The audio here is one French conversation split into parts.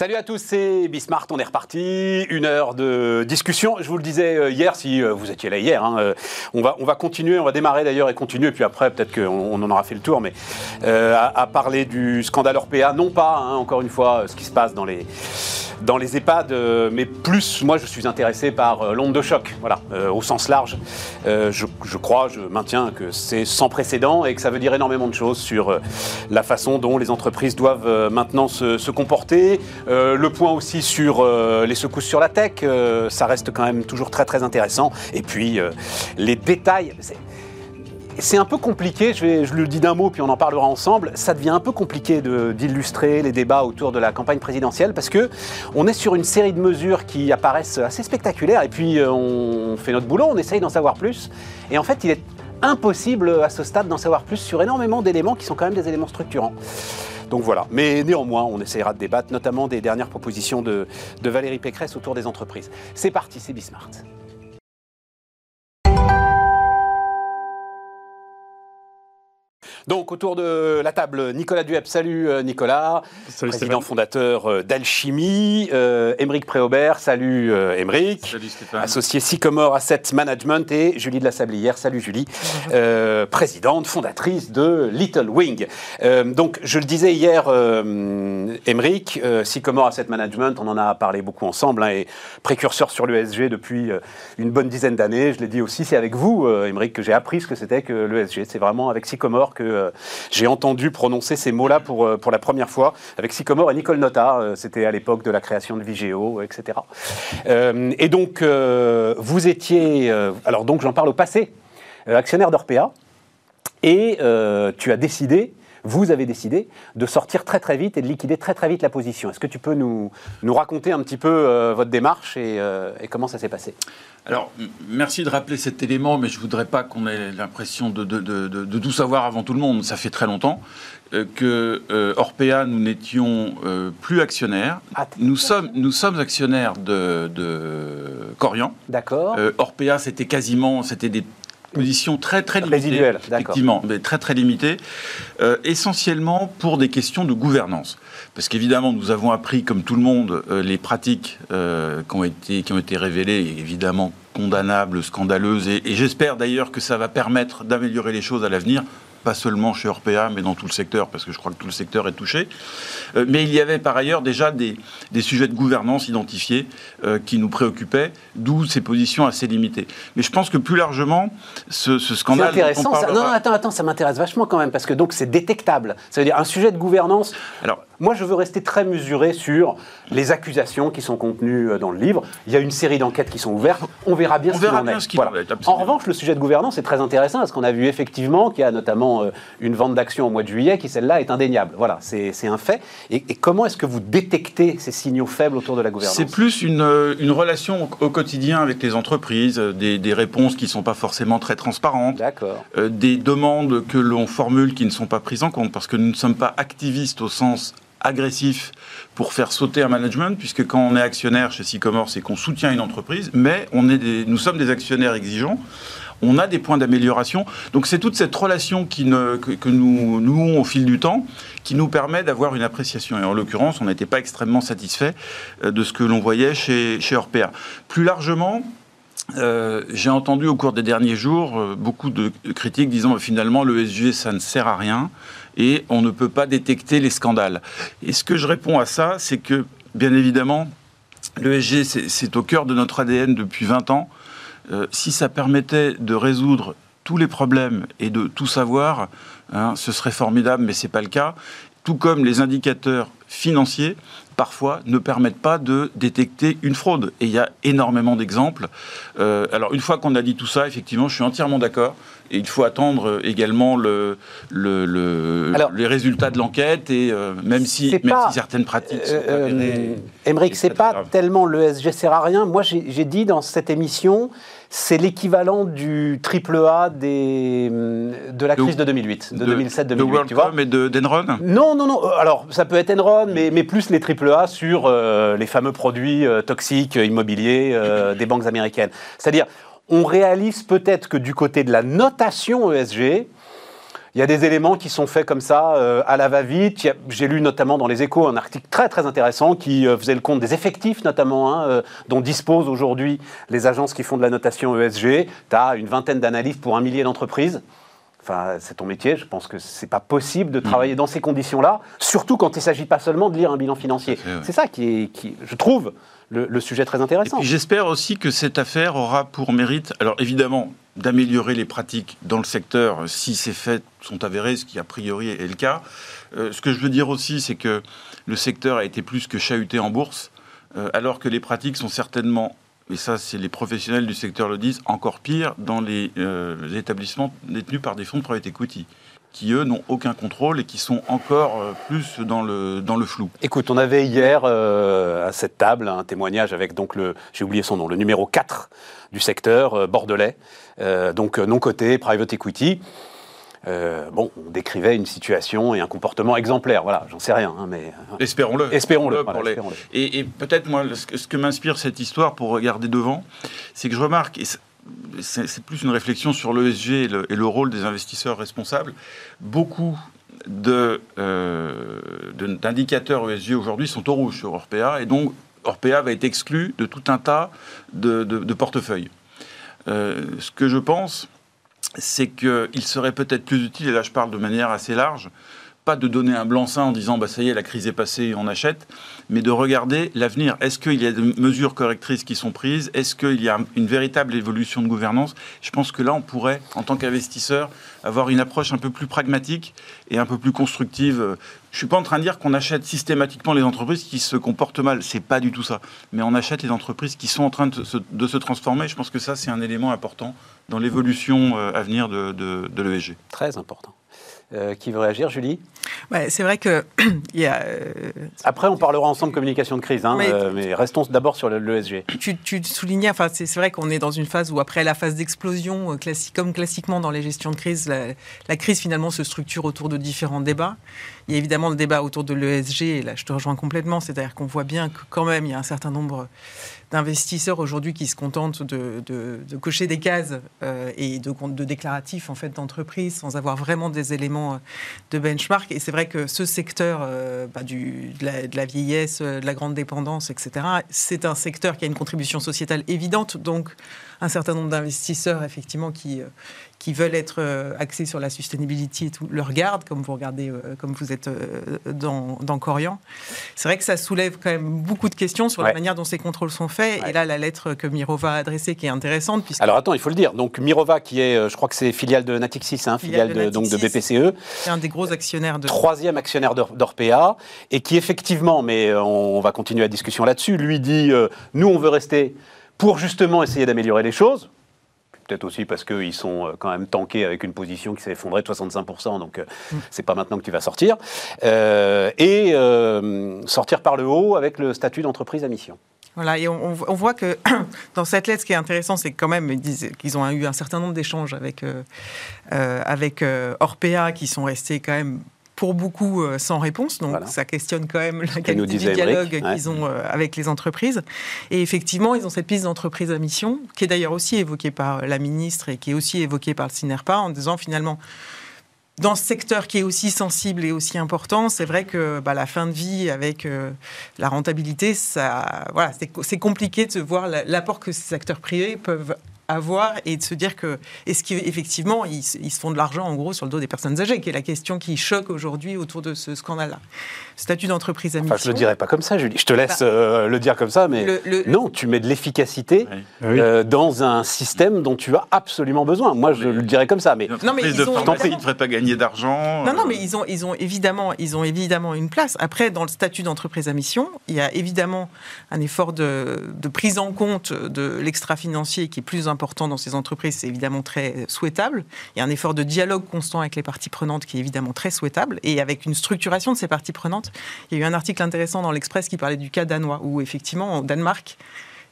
Salut à tous, c'est Bismart, on est reparti. Une heure de discussion. Je vous le disais euh, hier, si euh, vous étiez là hier, hein, euh, on, va, on va continuer, on va démarrer d'ailleurs et continuer, puis après peut-être qu'on en aura fait le tour, mais à, parler du scandale Orpea, non pas, hein, encore une fois, ce qui se passe dans les, dans les EHPAD, mais plus, moi je suis intéressé par l'onde de choc, voilà, au sens large. Je, crois, je maintiens que c'est sans précédent et que ça veut dire énormément de choses sur la façon dont les entreprises doivent maintenant se, se comporter. Euh, le point aussi sur euh, les secousses sur la tech, euh, ça reste quand même toujours très très intéressant. Et puis les détails. C'est un peu compliqué, je, le dis d'un mot puis on en parlera ensemble, ça devient un peu compliqué d'illustrer les débats autour de la campagne présidentielle parce que on est sur une série de mesures qui apparaissent assez spectaculaires et puis on fait notre boulot, on essaye d'en savoir plus et en fait il est impossible à ce stade d'en savoir plus sur énormément d'éléments qui sont quand même des éléments structurants. Donc voilà. Mais néanmoins, on essaiera de débattre, notamment des dernières propositions de, de Valérie Pécresse autour des entreprises. C'est parti, c'est Bismart. Donc autour de la table, Nicolas Duep. Salut euh, Nicolas, salut président fondateur euh, d'Alchimie. Euh, Émeric Préaubert. Salut Émeric. Salut Stéphane. Associé Sycomore Asset Management et Julie de la Sablière. Salut Julie. présidente, fondatrice de Little Wing. donc je le disais hier, Émeric, Sycomore Asset Management, on en a parlé beaucoup ensemble hein, et précurseur sur l'ESG depuis une bonne dizaine d'années. Je l'ai dit aussi, c'est avec vous, Émeric, que j'ai appris ce que c'était que l'ESG. C'est vraiment avec Sycomore que euh, j'ai entendu prononcer ces mots-là pour, euh, pour la première fois avec Sycomore et Nicole Nota. Euh, c'était à l'époque de la création de Vigéo, etc. et donc, vous étiez, alors donc j'en parle au passé, actionnaire d'Orpea, et tu as décidé vous avez décidé de sortir très très vite et de liquider très très vite la position. Est-ce que tu peux nous, nous raconter un petit peu votre démarche et, et comment ça s'est passé? Alors, merci de rappeler cet élément, mais je ne voudrais pas qu'on ait l'impression de, de, tout savoir avant tout le monde. Ça fait très longtemps euh, que euh, Orpea, nous n'étions euh, plus actionnaires. Nous, sommes, nous sommes actionnaires de, Corian. D'accord. Orpea, c'était quasiment, c'était des positions très très limitées, effectivement, mais très très limitées, essentiellement pour des questions de gouvernance. Parce qu'évidemment, nous avons appris, comme tout le monde, euh, les pratiques euh, qui, ont été, révélées, évidemment condamnables, scandaleuses, et j'espère d'ailleurs que ça va permettre d'améliorer les choses à l'avenir pas seulement chez Orpea, mais dans tout le secteur, parce que je crois que tout le secteur est touché. Euh, mais il y avait par ailleurs déjà des, des sujets de gouvernance identifiés euh, qui nous préoccupaient, d'où ces positions assez limitées. Mais je pense que plus largement, ce, ce scandale. C'est intéressant. Ça. Non, attends, attends, ça m'intéresse vachement quand même, parce que donc c'est détectable. Ça veut dire un sujet de gouvernance. Alors, moi, je veux rester très mesuré sur les accusations qui sont contenues euh, dans le livre. Il y a une série d'enquêtes qui sont ouvertes. On verra bien On ce qu'il en est. Voilà. En revanche, le sujet de gouvernance est très intéressant parce qu'on a vu effectivement qu'il y a notamment euh, une vente d'actions au mois de juillet qui, celle-là, est indéniable. Voilà, c'est un fait. Et, comment est-ce que vous détectez ces signaux faibles autour de la gouvernance? C'est plus une, euh, une, relation au quotidien avec les entreprises, des, des réponses qui ne sont pas forcément très transparentes, des demandes que l'on formule qui ne sont pas prises en compte parce que nous ne sommes pas activistes au sens agressif pour faire sauter un management, puisque quand on est actionnaire chez Sycomore, c'est qu'on soutient une entreprise, mais on est nous sommes des actionnaires exigeants. On a des points d'amélioration. Donc c'est toute cette relation que, nous nouons au fil du temps qui nous permet d'avoir une appréciation. Et en l'occurrence, on n'était pas extrêmement satisfait euh, de ce que l'on voyait chez, chez. Plus largement, euh, j'ai entendu au cours des derniers jours euh, beaucoup de critiques disant finalement le SG ça ne sert à rien et on ne peut pas détecter les scandales. Et ce que je réponds à ça, c'est que, bien évidemment, l'ESG, c'est au cœur de notre ADN depuis 20 ans. Euh, si ça permettait de résoudre tous les problèmes et de tout savoir, hein, ce serait formidable, mais ce n'est pas le cas. Tout comme les indicateurs financiers, parfois, ne permettent pas de détecter une fraude. Et il y a énormément d'exemples. Euh, alors, une fois qu'on a dit tout ça, effectivement, je suis entièrement d'accord. Et il faut attendre également le, le, les résultats de l'enquête, et euh, même, si, même si certaines pratiques sont euh, Émeric, c'est pas tellement l'ESG sert à rien. Moi, j'ai dit dans cette émission, c'est l'équivalent du triple A des, de la crise de, 2008, de, 2007-2008. De WorldCom et d'Enron? Non, non, non. Alors, ça peut être Enron, mais, mais plus les triple A sur euh, les fameux produits toxiques immobiliers des banques américaines. C'est-à-dire, on réalise peut-être que du côté de la notation ESG, il y a des éléments qui sont faits comme ça, euh, à la va-vite. J'ai lu notamment dans les échos un article très très intéressant qui euh, faisait le compte des effectifs notamment, hein, euh, dont disposent aujourd'hui les agences qui font de la notation ESG. Tu as une vingtaine d'analystes pour un millier d'entreprises. Enfin, c'est ton métier, je pense que c'est pas possible de travailler dans ces conditions-là, surtout quand il ne s'agit pas seulement de lire un bilan financier. C'est ça qui est, qui, je trouve, le, sujet très intéressant. J'espère aussi que cette affaire aura pour mérite, alors évidemment, d'améliorer les pratiques dans le secteur si ces faits sont avérés, ce qui a priori est le cas. Euh, ce que je veux dire aussi, c'est que le secteur a été plus que chahuté en bourse, euh, alors que les pratiques sont certainement, et ça c'est les professionnels du secteur le disent, encore pire dans les, euh, les établissements détenus par des fonds de private equity qui, eux, n'ont aucun contrôle et qui sont encore euh, plus dans le, dans le flou. Écoute, on avait hier euh, à cette table un témoignage avec, donc, le, j'ai oublié son nom, le numéro 4 du secteur, euh, bordelais, donc non coté, private equity. bon, on décrivait une situation et un comportement exemplaire. Voilà, j'en sais rien, hein, mais espérons-le. Espérons-le. et, peut-être moi, ce que, que m'inspire cette histoire pour regarder devant, c'est que je remarque, et c'est plus une réflexion sur l'ESG et, et, le rôle des investisseurs responsables. Beaucoup euh, d'indicateurs de, ESG aujourd'hui sont au rouge sur Orpea, et donc Orpea va être exclu de tout un tas de, portefeuilles. Euh, ce que je pense, c'est qu'il serait peut-être plus utile, et là je parle de manière assez large, pas de donner un blanc-seing en disant bah, ça y est, la crise est passée, on achète, mais de regarder l'avenir. Est-ce qu'il y a des mesures correctrices qui sont prises? Est-ce qu'il y a une véritable évolution de gouvernance? Je pense que là, on pourrait, en tant qu'investisseur, avoir une approche un peu plus pragmatique et un peu plus constructive. Je ne suis pas en train de dire qu'on achète systématiquement les entreprises qui se comportent mal. C'est pas du tout ça. Mais on achète les entreprises qui sont en train de se, transformer. Je pense que ça, c'est un élément important dans l'évolution euh, à venir de, de, de l'ESG. Très important. Euh, qui veut réagir, Julie? C'est vrai que. y a, euh, Après, on parlera ensemble communication de crise, hein, mais, euh, restons d'abord sur l'ESG. Tu, tu soulignais, enfin, c'est vrai qu'on est dans une phase où, après la phase d'explosion, classique, comme classiquement dans les gestions de crise, la, la, crise finalement se structure autour de différents débats. Il y a évidemment le débat autour de l'ESG, et là je te rejoins complètement, c'est-à-dire qu'on voit bien que quand même il y a un certain nombre d'investisseurs aujourd'hui qui se contentent de, cocher des cases euh, et de, de déclaratifs en fait d'entreprise sans avoir vraiment des éléments euh, de benchmark. Et c'est vrai que ce secteur euh, bah, du, de, la, de, la, vieillesse, de la grande dépendance, etc., c'est un secteur qui a une contribution sociétale évidente. Donc un certain nombre d'investisseurs effectivement qui, qui veulent être euh, axés sur la sustainability et tout, le regardent, comme vous regardez, euh, comme vous êtes euh, dans, dans Corian. C'est vrai que ça soulève quand même beaucoup de questions sur la manière dont ces contrôles sont faits. Et là, la lettre que Mirova a adressée, qui est intéressante. Puisque... Alors attends, il faut le dire. Donc Mirova, qui est, je crois que c'est filiale de Natixis, hein, filiale, de, donc de BPCE. C'est un des gros actionnaires de. Troisième actionnaire d'Orpea, et qui effectivement, mais on va continuer la discussion là-dessus, lui dit nous, on veut rester pour justement essayer d'améliorer les choses peut-être aussi parce qu'ils sont euh, quand même tankés avec une position qui s'est effondrée de 65%, donc euh, mm. c'est pas maintenant que tu vas sortir. Euh, et sortir par le haut avec le statut d'entreprise à mission. Voilà, et on, voit que dans cette lettre, ce qui est intéressant, c'est quand même qu'ils ont eu un certain nombre d'échanges avec, avec Orpea qui sont restés quand même pour beaucoup euh, sans réponse. Donc ça questionne quand même la qualité du dialogue qu'ils ont euh, avec les entreprises. Et effectivement, ils ont cette piste d'entreprise à mission, qui est d'ailleurs aussi évoquée par la ministre et qui est aussi évoquée par le CINERPA, en disant finalement, dans ce secteur qui est aussi sensible et aussi important, c'est vrai que bah, la fin de vie avec euh, la rentabilité, ça, voilà, c'est compliqué de voir l'apport que ces acteurs privés peuvent avoir et de se dire que est-ce qu'effectivement ils, ils, se font de l'argent en gros sur le dos des personnes âgées, qui est la question qui choque aujourd'hui autour de ce scandale-là. Statut d'entreprise à mission. Enfin, je le dirais pas comme ça, Julie. Je te laisse bah, euh, le dire comme ça, mais non, tu mets de l'efficacité euh, dans un système dont tu as absolument besoin. Moi, je le dirais comme ça, mais non, mais ils, ont, ne devraient pas gagner d'argent. Non, non, euh. mais ils ont, ils ont évidemment, ils ont évidemment une place. Après, dans le statut d'entreprise à mission, il y a évidemment un effort de, de prise en compte de l'extra-financier qui est plus important important dans ces entreprises, c'est évidemment très souhaitable. Il y a un effort de dialogue constant avec les parties prenantes qui est évidemment très souhaitable. Et avec une structuration de ces parties prenantes, il y a eu un article intéressant dans l'Express qui parlait du cas danois, où effectivement, au Danemark,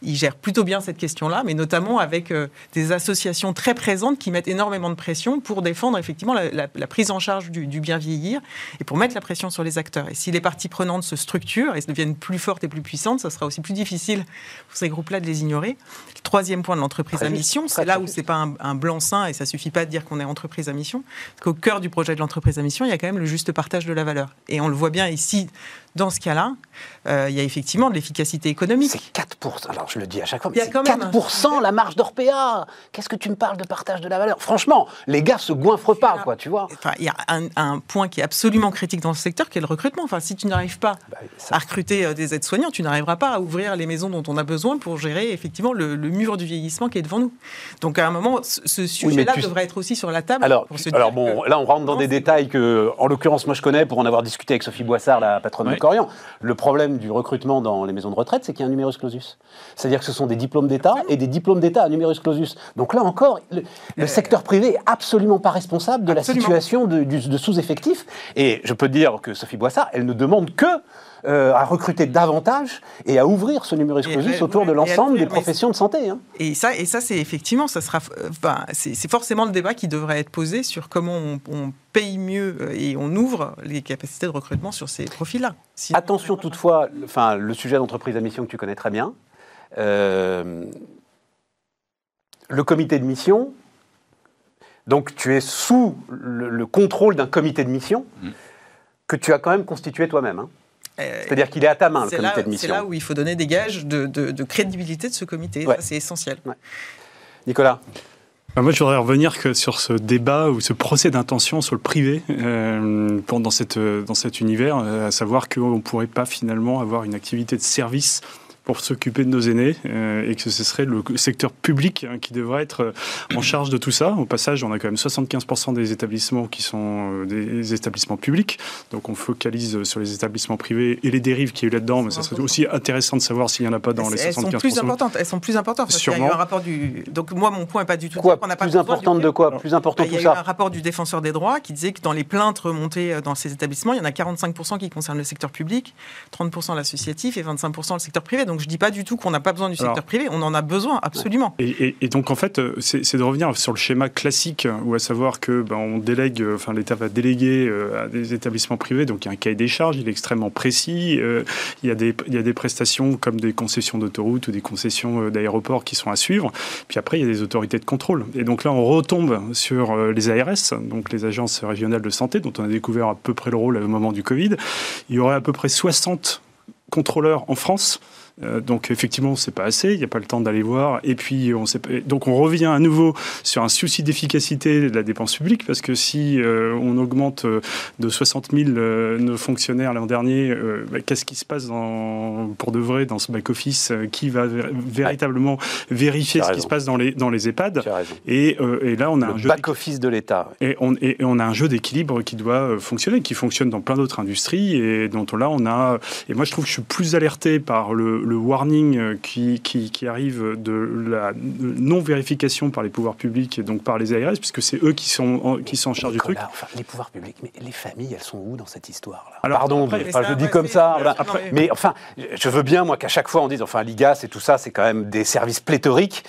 ils gèrent plutôt bien cette question-là, mais notamment avec euh, des associations très présentes qui mettent énormément de pression pour défendre effectivement la, prise en charge du, bien vieillir et pour mettre la pression sur les acteurs. Et si les parties prenantes se structurent et deviennent plus fortes et plus puissantes, ça sera aussi plus difficile pour ces groupes-là de les ignorer. Le troisième point de l'entreprise à mission, c'est là où c'est pas un, un blanc-seing et ça suffit pas de dire qu'on est entreprise à mission. Parce qu'au cœur du projet de l'entreprise à mission, il y a quand même le juste partage de la valeur. Et on le voit bien ici dans ce cas-là, euh, il y a effectivement de l'efficacité économique. C'est 4%. Alors je le dis à chaque fois, mais c'est 4% la marge d'Orpea. Qu'est-ce que tu me parles de partage de la valeur? Franchement, les gars se goinfrent pas, quoi, tu vois. Enfin, il y a un, point qui est absolument critique dans ce secteur, qui est le recrutement. Enfin, si tu n'arrives pas bah, à recruter euh, des aides-soignants, tu n'arriveras pas à ouvrir les maisons dont on a besoin pour gérer effectivement le, mur du vieillissement qui est devant nous. Donc à un moment, ce sujet-là devrait être aussi sur la table. Alors, alors bon, là on rentre dans des détails que, en l'occurrence, moi je connais pour en avoir discuté avec Sophie Boissard, la patronne Corian. Le problème du recrutement dans les maisons de retraite, c'est qu'il y a un numerus clausus. C'est-à-dire que ce sont des diplômes d'État et des diplômes d'État à numerus clausus. Donc là encore, le, secteur privé est absolument pas responsable de la situation de, de sous-effectif. Et je peux dire que Sophie Boissard, elle ne demande que euh, à recruter davantage et à ouvrir ce numerus clausus autour de l'ensemble des professions de santé. Hein. Et ça, et ça c'est effectivement, ça sera, enfin, c'est forcément le débat qui devrait être posé sur comment on, paye mieux euh, et on ouvre les capacités de recrutement sur ces profils-là. Attention toutefois, enfin, le sujet d'entreprise à mission que tu connais très bien. Euh, le comité de mission, donc tu es sous le, contrôle d'un comité de mission mmh. que tu as quand même constitué toi-même. Hein. Euh, C'est-à-dire qu'il est à ta main, le comité de mission. C'est là où il faut donner des gages de, crédibilité de ce comité. C'est essentiel. Nicolas moi, je voudrais revenir que sur ce débat ou ce procès d'intention sur le privé euh, dans, cette, dans cet univers, euh, à savoir qu'on ne pourrait pas finalement avoir une activité de service pour s'occuper de nos aînés euh, et que ce serait le secteur public hein, qui devrait être euh, en charge de tout ça. Au passage, on a quand même 75% des établissements qui sont euh, des établissements publics, donc on focalise sur les établissements privés et les dérives qu'il y a eu là-dedans, mais ça serait aussi intéressant de savoir s'il n'y en a pas dans les 75%. Elles sont plus importantes, elles sont plus importantes parce qu'il y a eu un rapport du... Donc moi, mon point n'est pas du tout... Quoi, pas plus importante de quoi Plus important bah, tout ça Il y a eu un rapport du défenseur des droits qui disait que dans les plaintes remontées dans ces établissements, il y en a 45% qui concernent le secteur public, 30% l'associatif et 25% le secteur privé. Donc je ne dis pas du tout qu'on a pas besoin du secteur privé, on en a besoin absolument. Et, donc en fait, euh, c'est de revenir sur le schéma classique, où à savoir que ben, on délègue, euh, enfin l'État va déléguer euh, à des établissements privés, donc il y a un cahier des charges, il est extrêmement précis, il, y a des, il y a des prestations comme des concessions d'autoroutes ou des concessions d'aéroports qui sont à suivre, puis après il y a des autorités de contrôle. Et donc là on retombe sur les ARS, donc les agences régionales de santé, dont on a découvert à peu près le rôle au moment du Covid. Il y aurait à peu près 60 contrôleurs en France euh, donc effectivement, c'est pas assez, il n'y a pas le temps d'aller voir. Et puis, on sait, donc on revient à nouveau sur un souci d'efficacité de la dépense publique, parce que si euh, on augmente euh, de 60 000 nos fonctionnaires l'an dernier, bah, qu'est-ce qui se passe dans, pour de vrai dans ce back-office Qui va véritablement vérifier ce qui se passe dans les, dans les EHPAD et, et, là, on a un back-office de l'État. Et on, et on a un jeu d'équilibre qui doit fonctionner, qui fonctionne dans plein d'autres industries, et dont là, on a... Et moi, je trouve que je suis plus alerté par le le warning euh, qui, qui, arrive de la non-vérification par les pouvoirs publics et donc par les ARS, puisque c'est eux qui sont, en, qui sont en charge du truc. les pouvoirs publics, mais les familles, elles sont où dans cette histoire-là? Pardon, mais, je dis comme ça. mais... enfin, je veux bien, moi, qu'à chaque fois on dise, enfin, l'IGAS et tout ça, c'est quand même des services pléthoriques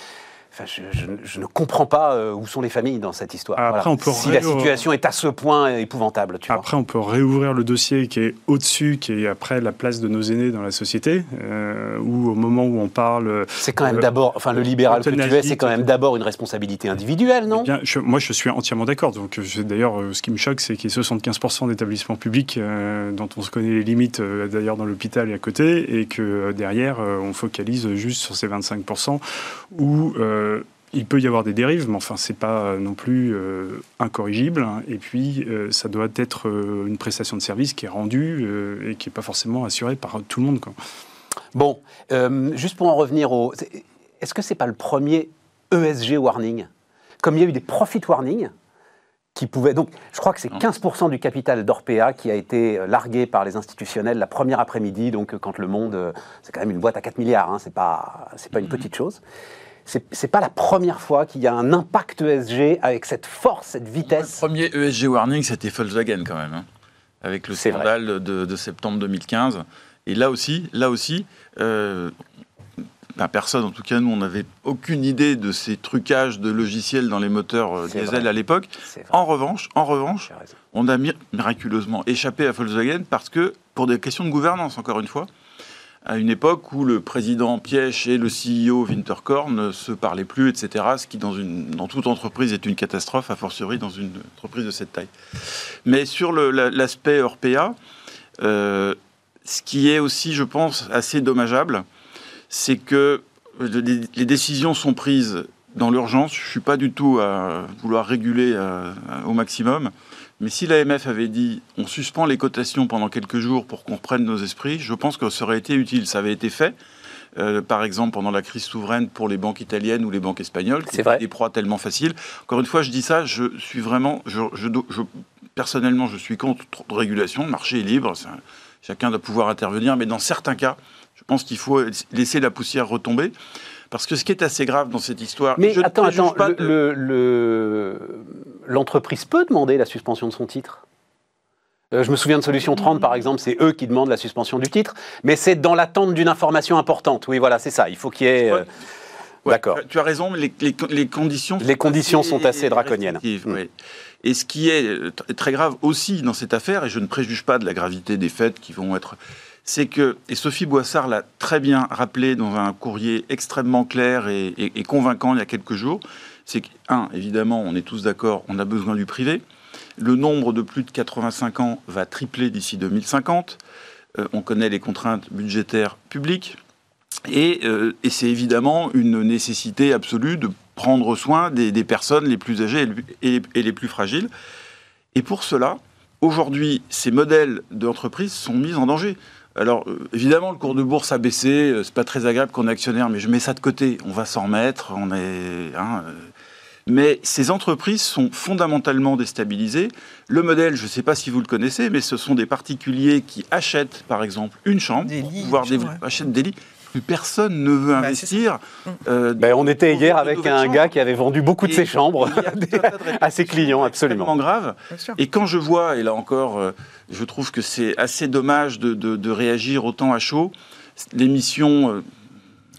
je, ne comprends pas euh, où sont les familles dans cette histoire. Après, on peut si la situation est à ce point épouvantable. Tu après, on peut réouvrir le dossier qui est au-dessus, qui est après la place de nos aînés dans la société, euh, ou au moment où on parle. C'est quand même euh, d'abord, enfin, le libéral que tu es, c'est quand même d'abord une responsabilité individuelle, non eh bien, Moi, je suis entièrement d'accord. Donc, d'ailleurs, ce qui me choque, c'est qu'il y ait 75% d'établissements publics dont on se connaît les limites, d'ailleurs, dans l'hôpital et à côté, et que derrière, on focalise juste sur ces 25% où il peut y avoir des dérives, mais enfin, c'est pas non plus euh, incorrigible. Et puis, euh, ça doit être euh, une prestation de service qui est rendue et qui n'est pas forcément assurée par tout le monde. Quoi. Bon, juste pour en revenir au. Est-ce que c'est pas le premier ESG warning? Comme il y a eu des profit warnings, qui pouvaient. Donc, je crois que c'est 15% du capital d'Orpea qui a été largué par les institutionnels la première après-midi, donc quand le monde. C'est quand même une boîte à 4 milliards, hein, c'est pas, pas une mm-hmm. petite chose c'est pas la première fois qu'il y a un impact ESG avec cette force, cette vitesse. Le premier ESG warning, c'était Volkswagen quand même, hein, avec le scandale de, septembre 2015. Et là aussi, là aussi, euh, personne, en tout cas nous, on n'avait aucune idée de ces trucages de logiciels dans les moteurs euh, diesel à l'époque. En revanche, en revanche, on a miraculeusement échappé à Volkswagen parce que, pour des questions de gouvernance, encore une fois, à une époque où le président Piège et le CEO Winterkorn ne se parlaient plus, etc., ce qui dans, toute entreprise est une catastrophe, a fortiori dans une entreprise de cette taille. Mais sur l'aspect Orpea, euh, ce qui est aussi, je pense, assez dommageable, c'est que les décisions sont prises dans l'urgence. Je ne suis pas du tout à vouloir réguler euh, au maximum. Mais si l'AMF avait dit on suspend les cotations pendant quelques jours pour qu'on reprenne nos esprits, je pense que ça aurait été utile. Ça avait été fait. Euh, par exemple, pendant la crise souveraine pour les banques italiennes ou les banques espagnoles, c'est des proies tellement faciles. Encore une fois, je dis ça, je suis vraiment, je, personnellement, je suis contre trop de régulation. Le marché est libre, chacun doit pouvoir intervenir, mais dans certains cas, je pense qu'il faut laisser la poussière retomber. Parce que ce qui est assez grave dans cette histoire. Mais attends, attends, l'entreprise peut demander la suspension de son titre euh, je me souviens de Solution 30, par exemple, c'est eux qui demandent la suspension du titre, mais c'est dans l'attente d'une information importante. Oui, voilà, c'est ça. Il faut qu'il y ait. Euh, d'accord. Tu as raison, mais les, conditions. Les conditions sont assez draconiennes. Mm. Et ce qui est très grave aussi dans cette affaire, et je ne préjuge pas de la gravité des faits qui vont être c'est que, et Sophie Boissard l'a très bien rappelé dans un courrier extrêmement clair et, convaincant il y a quelques jours, c'est qu'un, évidemment, on est tous d'accord, on a besoin du privé. Le nombre de plus de 85 ans va tripler d'ici 2050. Euh, on connaît les contraintes budgétaires publiques. Euh, et, c'est évidemment une nécessité absolue de prendre soin des, personnes les plus âgées et, et les plus fragiles. Et pour cela, aujourd'hui, ces modèles d'entreprise sont mis en danger. Alors, euh, évidemment, le cours de bourse a baissé, euh, c'est pas très agréable qu'on est actionnaire, mais je mets ça de côté. On va s'en remettre, on est. Hein, euh. mais ces entreprises sont fondamentalement déstabilisées. Le modèle, je ne sais pas si vous le connaissez, mais ce sont des particuliers qui achètent, par exemple, une chambre, voire des, achètent des lits plus personne ne veut bah, investir. Ben, on était hier avec un gars qui avait vendu beaucoup de ses chambres à ses clients, absolument. grave. Et quand je vois, et là encore, je trouve que c'est assez dommage de, réagir autant à chaud. L'émission euh,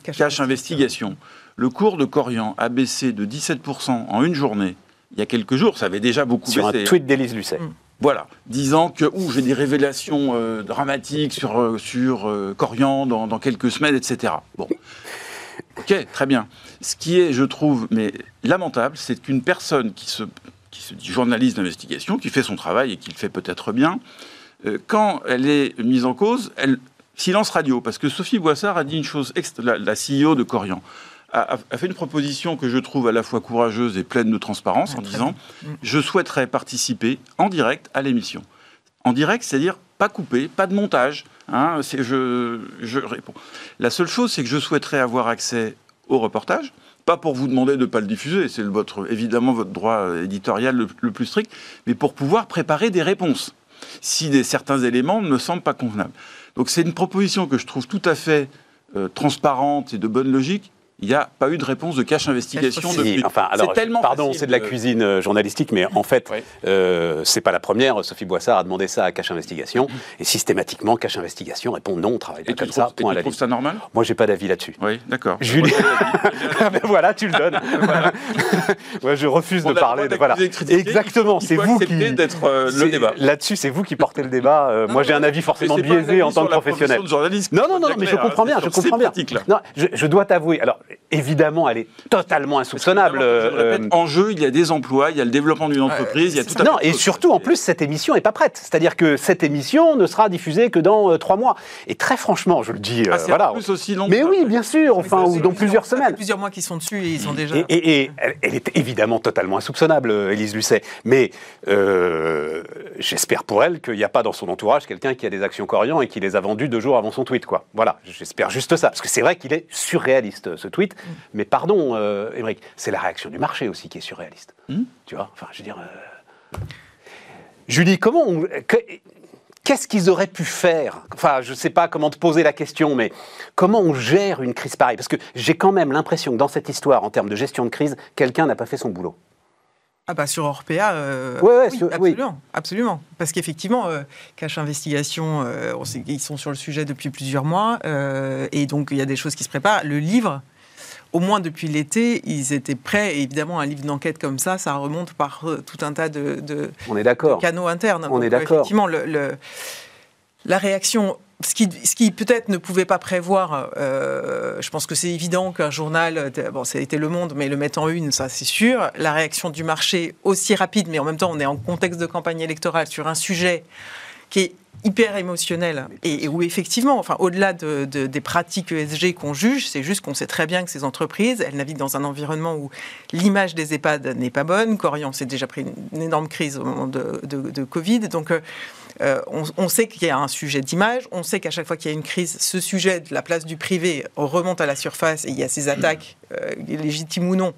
Cache, Investigation. Le cours de Corian a baissé de 17% en une journée. Il y a quelques jours, ça avait déjà beaucoup baissé. Sur un tweet d'Élise Lucet. Mm. Voilà, disant que j'ai des révélations euh, dramatiques sur, euh, sur Corian dans, quelques semaines, etc. Bon. Ok, très bien. Ce qui est, je trouve, mais lamentable, c'est qu'une personne qui se dit journaliste d'investigation, qui fait son travail et qui le fait peut-être bien, euh, quand elle est mise en cause, elle silence radio, parce que Sophie Boissard a dit une chose, la, la CEO de Corian, a, fait une proposition que je trouve à la fois courageuse et pleine de transparence, en disant mm. je souhaiterais participer en direct à l'émission. En direct, c'est-à-dire pas coupé, pas de montage. Hein, je, je réponds. La seule chose, c'est que je souhaiterais avoir accès au reportage, pas pour vous demander de ne pas le diffuser, c'est votre, évidemment votre droit éditorial le, plus strict, mais pour pouvoir préparer des réponses si des, certains éléments ne me semblent pas convenables. Donc c'est une proposition que je trouve tout à fait euh, transparente et de bonne logique, il n'y a pas eu de réponse de cache investigation depuis. Enfin, alors, tellement pardon, c'est de la cuisine euh, journalistique, mais en fait, euh, c'est pas la première. Sophie Boissard a demandé ça à cache investigation, et systématiquement, cache investigation répond non, on travaille pas comme ça. Point et tu trouves ça normal? Moi, j'ai pas d'avis là-dessus. Oui, d'accord. Julie, ben voilà, tu le donnes. Moi, je refuse de parler. De... Voilà. Exactement, c'est vous qui d'être euh, le débat. Là-dessus, c'est vous qui portez le débat. Euh, moi, j'ai un avis forcément biaisé en tant que professionnel. Non, non, non, mais je comprends bien. Je comprends bien. Je dois t'avouer. Alors, évidemment, elle est totalement insoupçonnable. Euh, en jeu, il y a des emplois, il y a le développement d'une entreprise, il y a tout Non, et surtout, en plus, cette émission n'est pas prête. C'est-à-dire que cette émission ne sera diffusée que dans euh, trois mois. Et très franchement, je le dis, euh, ah, voilà. Plus aussi long mais oui, bien sûr, enfin, ou dans plusieurs semaines. Plusieurs mois qui sont dessus et ils ont déjà. Et, elle, est évidemment totalement insoupçonnable, Élise Lucet. Mais j'espère pour elle qu'il n'y a pas dans son entourage quelqu'un qui a des actions Corian et qui les a vendues deux jours avant son tweet, quoi. Voilà, j'espère juste ça. Parce que c'est vrai qu'il est surréaliste, ce tweet. Mais pardon, euh, c'est la réaction du marché aussi qui est surréaliste. Hmm tu vois Enfin, je veux dire. Euh, Julie, comment Qu'est-ce qu'ils auraient pu faire? Enfin, je ne sais pas comment te poser la question, mais comment on gère une crise pareille? Parce que j'ai quand même l'impression que dans cette histoire, en termes de gestion de crise, quelqu'un n'a pas fait son boulot. ah bah sur Orpea, euh, oui, absolument, absolument. Parce qu'effectivement, euh, Cache Investigation, euh, on sait qu'ils sont sur le sujet depuis plusieurs mois, et donc il y a des choses qui se préparent. Le livre, au moins depuis l'été, ils étaient prêts. évidemment, un livre d'enquête comme ça, ça remonte par tout un tas de, on est d'accord. canaux internes. On est d'accord. Effectivement, le, la réaction ce qui, peut-être ne pouvait pas prévoir, euh, je pense que c'est évident qu'un journal, bon, ça a été Le Monde, mais le mettre en une, ça c'est sûr. La réaction du marché aussi rapide, mais en même temps, on est en contexte de campagne électorale sur un sujet qui est hyper émotionnel et, où effectivement, enfin, au-delà de, des pratiques ESG qu'on juge, c'est juste qu'on sait très bien que ces entreprises, elles naviguent dans un environnement où l'image des EHPAD n'est pas bonne. Corian s'est déjà pris une, énorme crise au moment de, Covid, donc. Euh, euh, on, sait qu'il y a un sujet d'image, on sait qu'à chaque fois qu'il y a une crise, ce sujet de la place du privé remonte à la surface et il y a ces attaques, euh, légitimes ou non,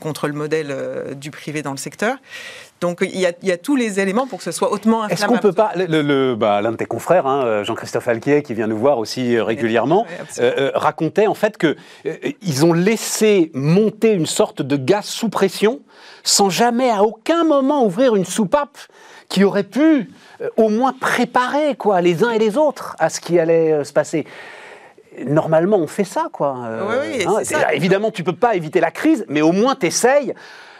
contre le modèle du privé dans le secteur. Donc il y, a, tous les éléments pour que ce soit hautement inflammable. Est-ce qu'on peut pas, le, bah, l'un de tes confrères, hein, Jean-Christophe Alquier, qui vient nous voir aussi régulièrement, racontait en fait qu'ils ont laissé monter une sorte de gaz sous pression sans jamais à aucun moment ouvrir une soupape qui aurait pu euh, au moins préparer quoi, les uns et les autres à ce qui allait euh, se passer. Normalement, on fait ça, quoi. Euh, oui, hein, ça. Évidemment, tu peux pas éviter la crise, mais au moins tu essayes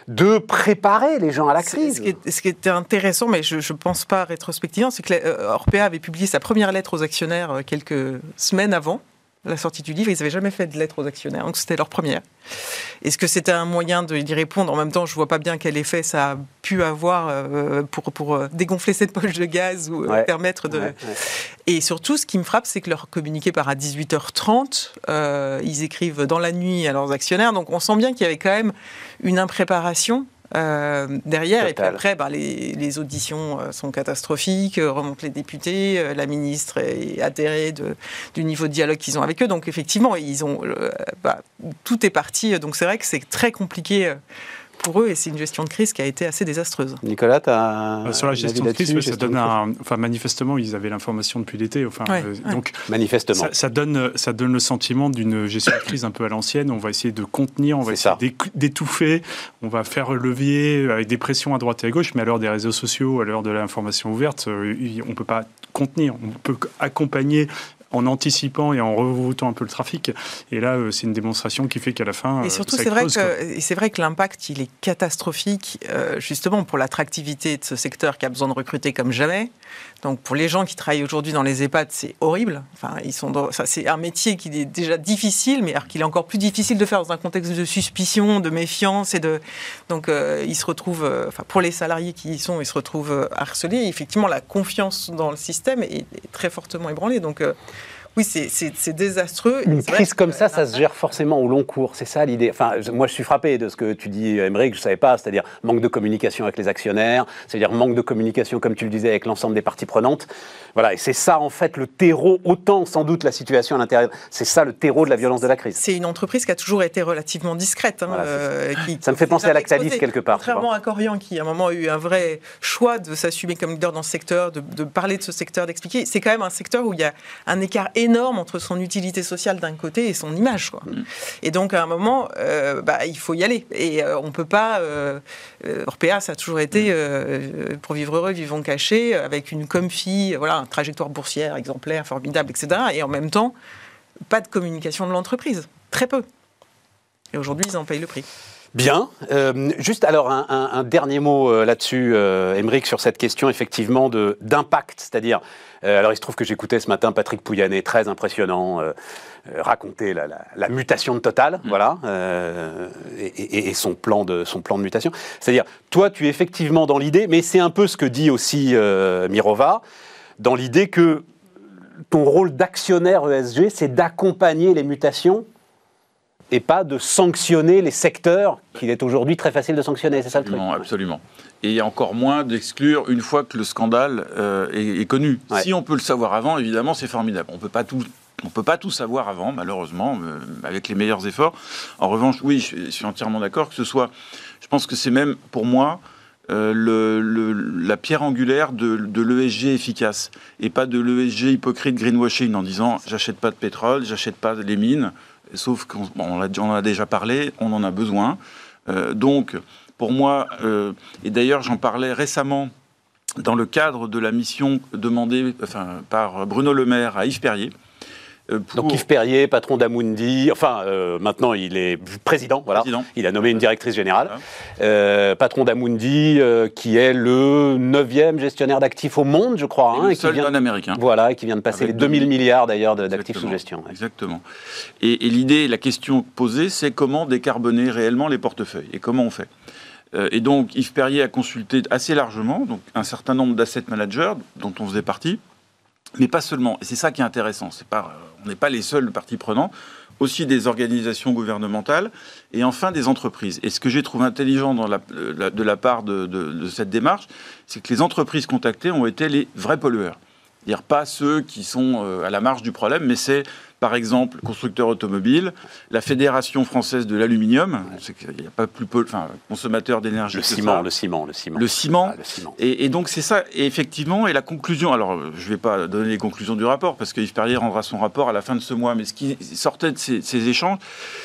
de préparer les gens à la crise. Ce qui, ce qui était intéressant, mais je ne pense pas rétrospectivement, c'est que Orpea avait publié sa première lettre aux actionnaires quelques semaines avant la sortie du livre. Ils n'avaient jamais fait de lettre aux actionnaires, donc c'était leur première. Est-ce que c'était un moyen d'y répondre? En même temps, je ne vois pas bien quel effet ça a pu avoir euh, pour, pour euh, dégonfler cette poche de gaz ou euh, permettre de... Et surtout, ce qui me frappe, c'est que leur communiqué part à 18h30. ils écrivent dans la nuit à leurs actionnaires. Donc on sent bien qu'il y avait quand même une impréparation euh, derrière. Et puis après, bah, les, auditions euh, sont catastrophiques, euh, remontent les députés, la ministre est atterrée de, du niveau de dialogue qu'ils ont avec eux. Donc effectivement, ils ont, bah, tout est parti. Donc c'est vrai que c'est très compliqué pour eux et c'est une gestion de crise qui a été assez désastreuse. Nicolas, tu as euh, sur la gestion de crise, ça donne un, enfin manifestement ils avaient l'information depuis l'été, enfin euh, donc manifestement ça, donne ça donne le sentiment d'une gestion de crise un peu à l'ancienne. On va essayer de contenir, on va essayer d'étouffer, on va faire levier avec des pressions à droite et à gauche, mais à l'heure des réseaux sociaux, à l'heure de l'information ouverte, euh, on peut pas contenir, on peut accompagner en anticipant et en revotant un peu le trafic. Et là, euh, c'est une démonstration qui fait qu'à la fin. Et surtout, c'est vrai, que, c'est vrai que l'impact, il est catastrophique, euh, justement pour l'attractivité de ce secteur qui a besoin de recruter comme jamais. Donc pour les gens qui travaillent aujourd'hui dans les EHPAD, c'est horrible. Enfin, ils sont c'est un métier qui est déjà difficile, mais qu'il est encore plus difficile de faire dans un contexte de suspicion, de méfiance et de. Donc euh, ils se retrouvent, enfin pour les salariés qui y sont, ils se retrouvent harcelés. Et effectivement, la confiance dans le système est, très fortement ébranlée. Donc oui, c'est désastreux. Une crise comme ça, ça se gère forcément au long cours. C'est ça l'idée. Enfin, moi, je suis frappé de ce que tu dis, Émeric, je ne savais pas. C'est-à-dire manque de communication avec les actionnaires, c'est-à-dire manque de communication, comme tu le disais, avec l'ensemble des parties prenantes. Voilà, et c'est ça, en fait, le terreau, autant sans doute la situation à l'intérieur. C'est ça le terreau de la violence de la crise. C'est une entreprise qui a toujours été relativement discrète. Hein, euh, ça me fait penser à Lactalis quelque part. Contrairement à Corian, qui à un moment a eu un vrai choix de s'assumer comme leader dans ce secteur, de, de parler de ce secteur, d'expliquer. C'est quand même un secteur où il y a un écart énorme entre son utilité sociale d'un côté et son image. Quoi. Mm. Et donc, à un moment, euh, bah, il faut y aller. Et euh, on ne peut pas. Euh, Orpea, ça a toujours été mm. pour vivre heureux, vivons cachés, avec une comfy, voilà, une trajectoire boursière exemplaire, formidable, etc. Et en même temps, pas de communication de l'entreprise. Très peu. Et aujourd'hui, ils en payent le prix. Bien. juste alors un, dernier mot là-dessus, euh, sur cette question effectivement d'impact, c'est-à-dire euh, alors il se trouve que j'écoutais ce matin Patrick Pouyanné, très impressionnant, euh, euh, raconter la, mutation de Total, mm. voilà, et, son, plan de, son plan de mutation. C'est-à-dire, toi tu es effectivement dans l'idée, mais c'est un peu ce que dit aussi Mirova, dans l'idée que ton rôle d'actionnaire ESG, c'est d'accompagner les mutations et pas de sanctionner les secteurs qu'il est aujourd'hui très facile de sanctionner, c'est ça le truc Non, absolument et encore moins d'exclure une fois que le scandale euh, est, connu. Si on peut le savoir avant, évidemment, c'est formidable. On peut pas tout. On peut pas tout savoir avant, malheureusement, euh, avec les meilleurs efforts. En revanche, oui, je, suis entièrement d'accord que ce soit. Je pense que c'est même, pour moi, euh, le, la pierre angulaire de, de l'ESG efficace et pas de l'ESG hypocrite greenwashing en disant j'achète pas de pétrole, j'achète pas les mines, sauf qu'on on, en a déjà parlé, on en a besoin. donc, pour moi, et d'ailleurs j'en parlais récemment dans le cadre de la mission demandée par Bruno Le Maire à Yves Perrier, euh, Donc Yves Perrier, patron d'Amundi, enfin euh, maintenant il est président, voilà. Il a nommé une directrice générale. Euh, patron d'Amundi, qui est le neuvième gestionnaire d'actifs au monde, je crois. Hein, le seul qui vient, américain. Voilà, et qui vient de passer les 2000 milliards d'ailleurs d'actifs sous gestion. Exactement. Et, l'idée, la question posée, c'est comment décarboner réellement les portefeuilles et comment on fait. et donc Yves Perrier a consulté assez largement donc, un certain nombre d'asset managers dont on faisait partie mais pas seulement. Et c'est ça qui est intéressant. Euh, on n'est pas les seuls parties prenantes aussi des organisations gouvernementales et enfin des entreprises. Et ce que j'ai trouvé intelligent la, de la part de cette démarche, c'est que les entreprises contactées ont été les vrais pollueurs. C'est-à-dire pas ceux qui sont euh, à la marge du problème, mais c'est par exemple, constructeur automobile, la Fédération française de l'aluminium, il n'y a pas plus enfin, consommateur d'énergie. Le, ciment, le ciment, le ciment. Le ciment. Ah, le ciment. Et, donc c'est ça, et effectivement, et la conclusion, alors je ne vais pas donner les conclusions du rapport, parce que Yves Perrier rendra son rapport à la fin de ce mois, mais ce qui sortait de ces, ces échanges,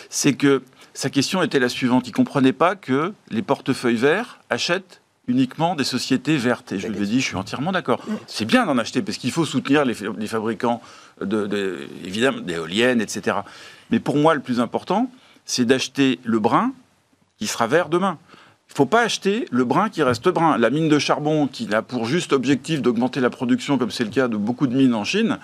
c'est que sa question était la suivante, il ne comprenait pas que les portefeuilles verts achètent uniquement des sociétés vertes. Et je lui ai dit, je suis entièrement d'accord. C'est bien d'en acheter parce qu'il faut soutenir les, fabricants de, évidemment d'éoliennes, etc. Mais pour moi, le plus important, c'est d'acheter le brin qui sera vert demain. Il ne faut pas acheter le brin qui reste brun. La mine de charbon qui a pour juste objectif d'augmenter la production, comme c'est le cas de beaucoup de mines en Chine,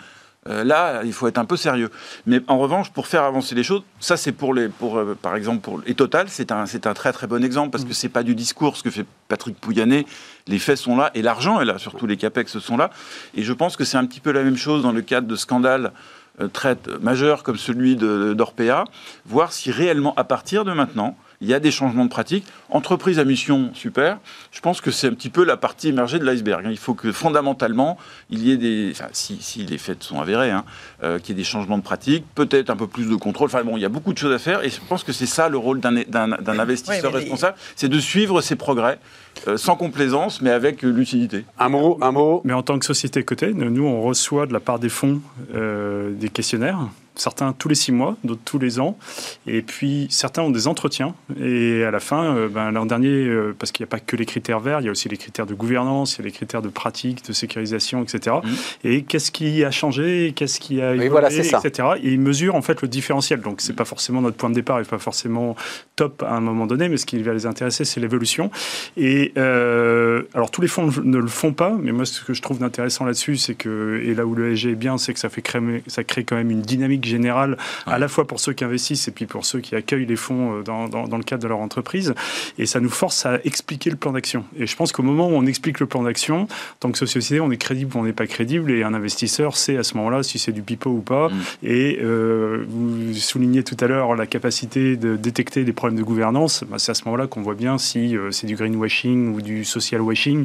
euh, là, il faut être un peu sérieux. Mais en revanche, pour faire avancer les choses, ça c'est pour les, pour, euh, par exemple, pour et Total, c'est un, c'est un très très bon exemple parce que c'est pas du discours ce que fait Patrick Pouyanné. Les faits sont là et l'argent est là, surtout les capex sont là. Et je pense que c'est un petit peu la même chose dans le cadre de scandales euh, très majeurs comme celui d'Orpea, voir si réellement à partir de maintenant il y a des changements de pratique. Entreprise à mission, super. Je pense que c'est un petit peu la partie émergée de l'iceberg. Hein. Il faut que fondamentalement, il y ait des. Enfin, si, si les faits sont avérés, hein, euh, qu'il y ait des changements de pratique, peut-être un peu plus de contrôle. Enfin bon, il y a beaucoup de choses à faire et je pense que c'est ça le rôle d'un investisseur responsable c'est de suivre ses progrès. Euh, sans complaisance, mais avec lucidité. Un mot, un mot. Mais en tant que société cotée, nous, on reçoit de la part des fonds euh, des questionnaires certains tous les six mois, d'autres tous les ans. Et puis certains ont des entretiens. Et à la fin, euh, ben, l'an dernier, euh, parce qu'il n'y a pas que les critères verts, il y a aussi les critères de gouvernance, il y a les critères de pratique, de sécurisation, etc. Mmh. Et qu'est-ce qui a changé, qu'est-ce qui a évolué, voilà, etc. Et ils mesurent en fait le différentiel. Donc c'est mmh. pas forcément notre point de départ, et pas forcément top à un moment donné, mais ce qui va les intéresser, c'est l'évolution. Et euh, alors tous les fonds ne le font pas, mais moi ce que je trouve intéressant là-dessus, c'est que et là où le SG est bien, c'est que ça fait créer, ça crée quand même une dynamique générale, à la fois pour ceux qui investissent et puis pour ceux qui accueillent les fonds euh, dans, dans, le cadre de leur entreprise. Et ça nous force à expliquer le plan d'action. Et je pense qu'au moment où on explique le plan d'action, tant que société, on est crédible ou on n'est pas crédible. Et un investisseur sait à ce moment-là si c'est du pipeau ou pas. Mm. Et euh, vous soulignez tout à l'heure la capacité de détecter des problèmes de gouvernance. Bah, c'est à ce moment-là qu'on voit bien si euh, c'est du greenwashing ou du social washing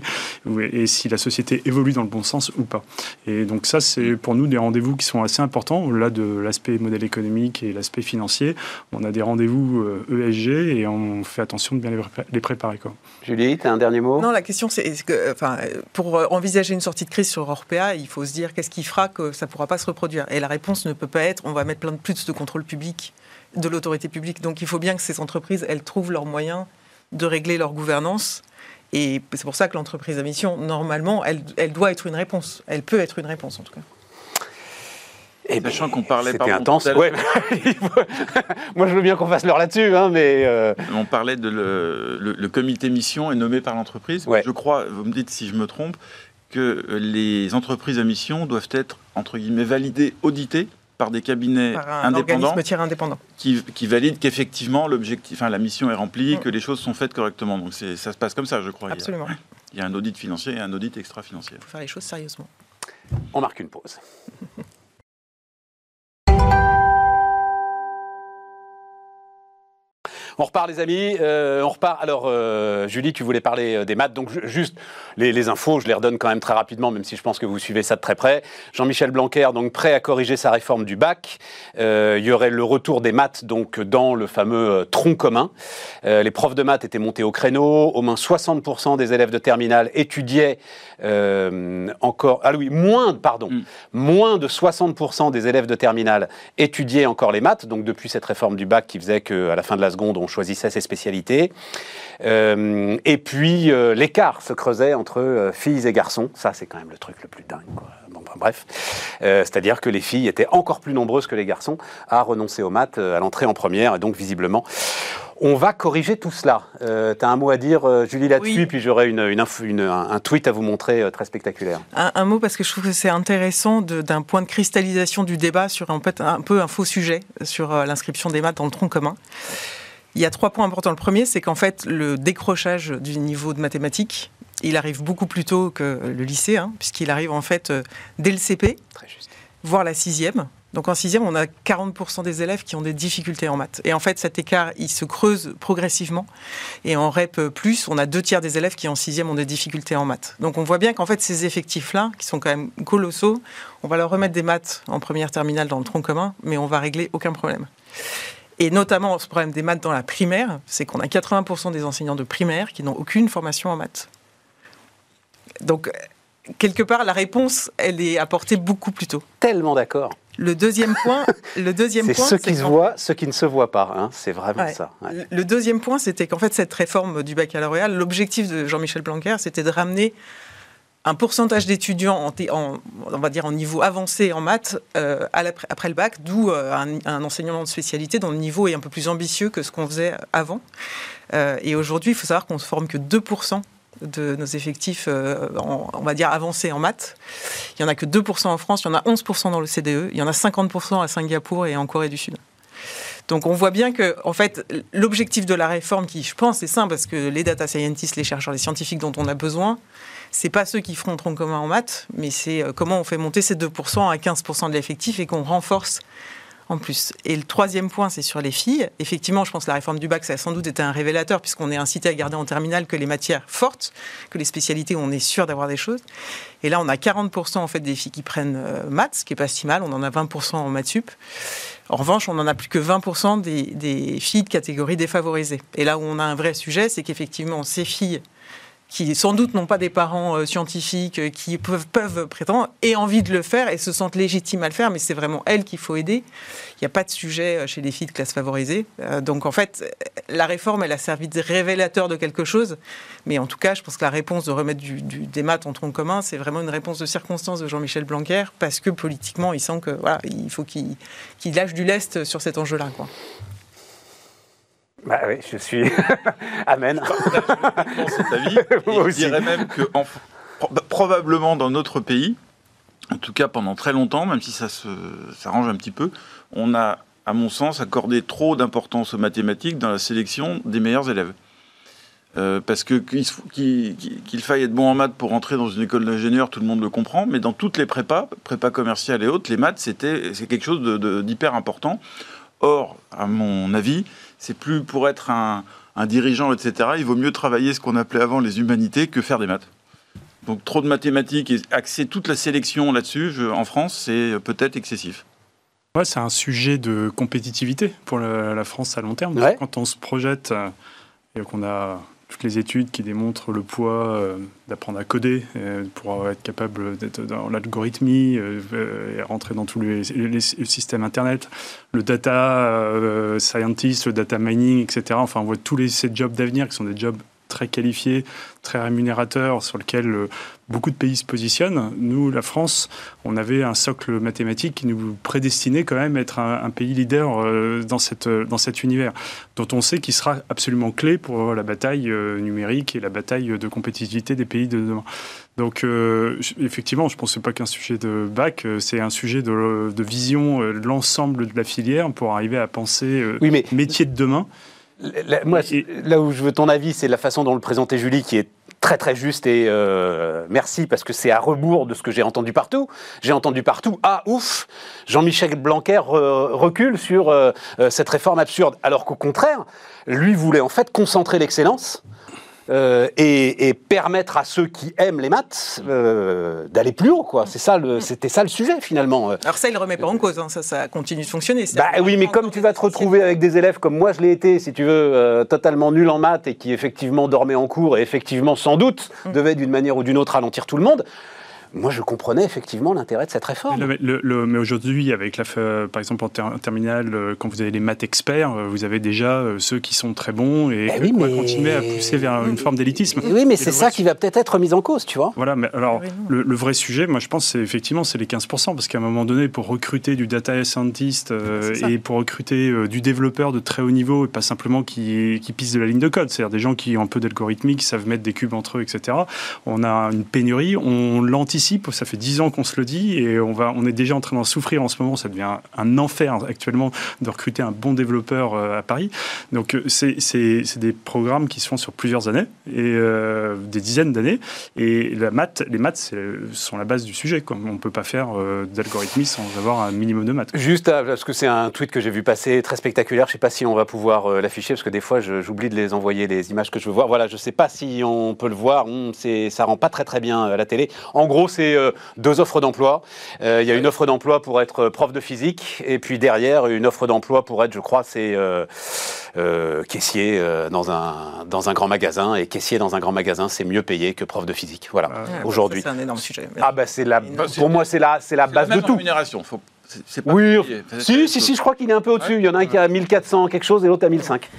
et si la société évolue dans le bon sens ou pas. Et donc ça, c'est pour nous des rendez-vous qui sont assez importants au-delà de la l'aspect modèle économique et l'aspect financier. On a des rendez-vous ESG euh, e et on fait attention de bien les préparer. Quoi. Julie, tu as un dernier mot? Non, la question c'est que, enfin, pour envisager une sortie de crise sur Orpea, il faut se dire qu'est-ce qui fera que ça ne pourra pas se reproduire. Et la réponse ne peut pas être on va mettre plein de plus de contrôle public de l'autorité publique. Donc il faut bien que ces entreprises, elles trouvent leurs moyens de régler leur gouvernance. Et c'est pour ça que l'entreprise à mission, normalement, elle, elle doit être une réponse. Elle peut être une réponse en tout cas. Et Sachant qu'on parlait. C'était intense. Ouais. Moi, je veux bien qu'on fasse l'heure là-dessus, hein, mais. Euh, On parlait de le, le, comité mission est nommé par l'entreprise. Je crois, vous me dites si je me trompe, que les entreprises à mission doivent être entre guillemets validées, auditées par des cabinets par un indépendants indépendant. Qui, qui valident qu'effectivement l'objectif, enfin, la mission est remplie, mm. que les choses sont faites correctement. Donc ça se passe comme ça, je crois. Absolument. Il y a, un audit financier et un audit extra-financier. Il faut faire les choses sérieusement. On marque une pause. On repart, les amis. Euh, on repart. Alors, euh, Julie, tu voulais parler euh, des maths. Donc, juste les, infos, je les redonne quand même très rapidement, même si je pense que vous suivez ça de très près. Jean-Michel Blanquer, donc prêt à corriger sa réforme du bac. il y aurait le retour des maths donc dans le fameux tronc commun. les profs de maths étaient montés au créneau. Au moins 60% des élèves de terminale étudiaient encore. Ah oui, moins, pardon, mm. moins de 60% des élèves de terminale étudiaient encore les maths. Donc, depuis cette réforme du bac qui faisait qu'à la fin de la seconde, on choisissait ses spécialités. et puis l'écart se creusait entre filles et garçons. Ça, c'est quand même le truc le plus dingue. bref, c'est-à-dire que les filles étaient encore plus nombreuses que les garçons à renoncer aux maths à l'entrée en première, et donc visiblement on va corriger tout cela. Euh, tu as un mot à dire, euh, Julie, là-dessus, puis j'aurai une, un tweet à vous montrer euh, très spectaculaire. Un, mot, parce que je trouve que c'est intéressant d'un point de cristallisation du débat sur en fait, un peu un faux sujet sur l'inscription des maths dans le tronc commun. Il y a trois points importants. Le premier, c'est qu'en fait, le décrochage du niveau de mathématiques, il arrive beaucoup plus tôt que le lycée, hein, puisqu'il arrive en fait dès le CP, voire la sixième. Donc en sixième, on a 40% des élèves qui ont des difficultés en maths. Et en fait, cet écart, il se creuse progressivement. Et en REP+, on a deux tiers des élèves qui en sixième ont des difficultés en maths. Donc on voit bien qu'en fait, ces effectifs-là, qui sont quand même colossaux, on va leur remettre des maths en première terminale dans le tronc commun, mais on va régler aucun problème. Et notamment, ce problème des maths dans la primaire, c'est qu'on a 80% des enseignants de primaire qui n'ont aucune formation en maths. Donc, quelque part, la réponse, elle est apportée beaucoup plus tôt. Tellement d'accord. Le deuxième point, le deuxième point, c'est ce qui se voit, ce qui ne se voit pas. Hein. c'est vraiment ça. Le deuxième point, c'était qu'en fait cette réforme du baccalauréat, l'objectif de Jean-Michel Blanquer, c'était de ramener un pourcentage d'étudiants en, on va dire en niveau avancé en maths euh, après le bac, d'où euh, un, enseignement de spécialité dont le niveau est un peu plus ambitieux que ce qu'on faisait avant. Euh, et aujourd'hui, il faut savoir qu'on ne forme que 2% de nos effectifs, euh, on va dire, avancés en maths. Il n'y en a que 2% en France, il y en a 11% dans le CDE, il y en a 50% à Singapour et en Corée du Sud. Donc on voit bien que, en fait, l'objectif de la réforme, qui je pense est simple, parce que les data scientists, les chercheurs, les scientifiques dont on a besoin, c'est pas ceux qui feront tronc commun en maths, mais c'est euh, comment on fait monter ces 2% à 15% de l'effectif et qu'on renforce en plus. Et le troisième point, c'est sur les filles. Effectivement, je pense que la réforme du bac, ça a sans doute été un révélateur, puisqu'on est incité à garder en terminale que les matières fortes, que les spécialités où on est sûr d'avoir des choses. Et là, on a 40% en fait des filles qui prennent euh, maths, ce qui est pas si mal. On en a 20% en maths sup. En revanche, on en a plus que 20% des, des filles de catégorie défavorisée. Et là où on a un vrai sujet, c'est qu'effectivement, ces filles qui sans doute n'ont pas des parents euh, scientifiques euh, qui peuvent, prétendre, aient envie de le faire et se sentent légitimes à le faire, mais c'est vraiment elles qu'il faut aider. Il n'y a pas de sujet euh, chez les filles de classe favorisée. donc en fait, la réforme, elle a servi de révélateur de quelque chose, mais en tout cas, je pense que la réponse de remettre des maths en tronc commun, c'est vraiment une réponse de circonstance de Jean-Michel Blanquer, parce que politiquement, il sent que voilà, il faut qu'il lâche du lest sur cet enjeu-là. Bah oui, je suis. Amen. je dirais même que probablement dans notre pays, en tout cas pendant très longtemps, même si ça s'arrange un petit peu, on a, à mon sens, accordé trop d'importance aux mathématiques dans la sélection des meilleurs élèves. Euh, parce que qu'il faille être bon en maths pour entrer dans une école d'ingénieur, tout le monde le comprend, mais dans toutes les prépas, prépas commerciales et autres, les maths, c'était c'est quelque chose d'hyper important. Or, à mon avis, c'est plus pour être un, dirigeant, etc. Il vaut mieux travailler ce qu'on appelait avant les humanités que faire des maths. Donc trop de mathématiques et axer toute la sélection là-dessus, en France, c'est peut-être excessif. Ouais, c'est un sujet de compétitivité pour la, France à long terme. Quand on se projette euh, et qu'on a toutes les études qui démontrent le poids euh, d'apprendre à coder euh, pour être capable d'être dans l'algorithmie euh, et rentrer dans tous les, systèmes Internet, le data scientist, le data mining, etc. Enfin, on voit tous les, ces jobs d'avenir qui sont des jobs très qualifiés, très rémunérateurs, sur lesquels beaucoup de pays se positionnent. Nous, la France, on avait un socle mathématique qui nous prédestinait quand même à être un, pays leader euh, dans, cette, dans cet univers, dont on sait qu'il sera absolument clé pour la bataille euh, numérique et la bataille de compétitivité des pays de demain. Donc, euh, effectivement, je ne pense pas qu'un sujet de bac, c'est un sujet de, de vision de l'ensemble de la filière pour arriver à penser oui, mais... métier de demain. Moi, là où je veux ton avis, c'est la façon dont le présentait Julie, qui est très très juste et euh, merci parce que c'est à rebours de ce que j'ai entendu partout. J'ai entendu partout ah ouf, Jean-Michel Blanquer recule sur euh, euh, cette réforme absurde, alors qu'au contraire, lui voulait en fait concentrer l'excellence euh, et, permettre à ceux qui aiment les maths euh, d'aller plus haut, quoi. C'est ça, c'était ça le sujet finalement. Alors ça, il remet pas en cause, hein. ça, ça continue de fonctionner. Bah oui, mais comme tu vas te retrouver avec des élèves comme moi, je l'ai été, si tu veux, euh, totalement nul en maths et qui effectivement dormaient en cours et effectivement sans doute mm. devaient d'une manière ou d'une autre ralentir tout le monde moi je comprenais effectivement l'intérêt de cette réforme. mais aujourd'hui, avec la, par exemple en, terminale, euh, quand vous avez les maths experts, euh, vous avez déjà euh, ceux qui sont très bons et eh oui, mais... continuer à pousser vers une forme d'élitisme. Oui, mais c'est ça qui va peut-être être mis en cause, tu vois. Voilà, mais alors le, vrai sujet, moi je pense, c'est effectivement c'est les 15%, parce qu'à un moment donné, pour recruter du data scientist et pour recruter du développeur de très haut niveau, et pas simplement qui, qui pisse de la ligne de code, c'est-à-dire des gens qui ont un peu d'algorithmique, qui savent mettre des cubes entre eux, etc. On a une pénurie, on l'anticipe, ça fait 10 ans qu'on se le dit, et on, va, on est déjà en train d'en souffrir en ce moment, ça devient un enfer actuellement de recruter un bon développeur euh, à Paris. Donc euh, c'est des programmes qui se font sur plusieurs années, et euh, des dizaines d'années, et la maths, les maths sont la base du sujet. On ne peut pas faire d'algorithmie sans avoir un minimum de maths. Juste parce que c'est un tweet que j'ai vu passer très spectaculaire, je sais pas si on va pouvoir l'afficher, parce que des fois j'oublie de les envoyer les images que je veux voir. Voilà, je sais pas si on peut le voir, hum, ça rend pas très très bien à la télé. En gros, c'est deux offres d'emploi. Il y a une offre d'emploi pour être prof de physique, et puis derrière, une offre d'emploi pour être, je crois, c'est euh, euh, caissier euh, dans, un, dans un grand magasin. Et caissier dans un grand magasin, c'est mieux payé que prof de physique. Voilà, ah, aujourd'hui. C'est un énorme sujet. Ah, bah, c'est la, pour moi, c'est la, c'est la base de tout. rémunération. Faut oui, si, si, si, je crois qu'il est un peu au-dessus. Il y en a un qui a 1400 quelque chose et l'autre à 1005.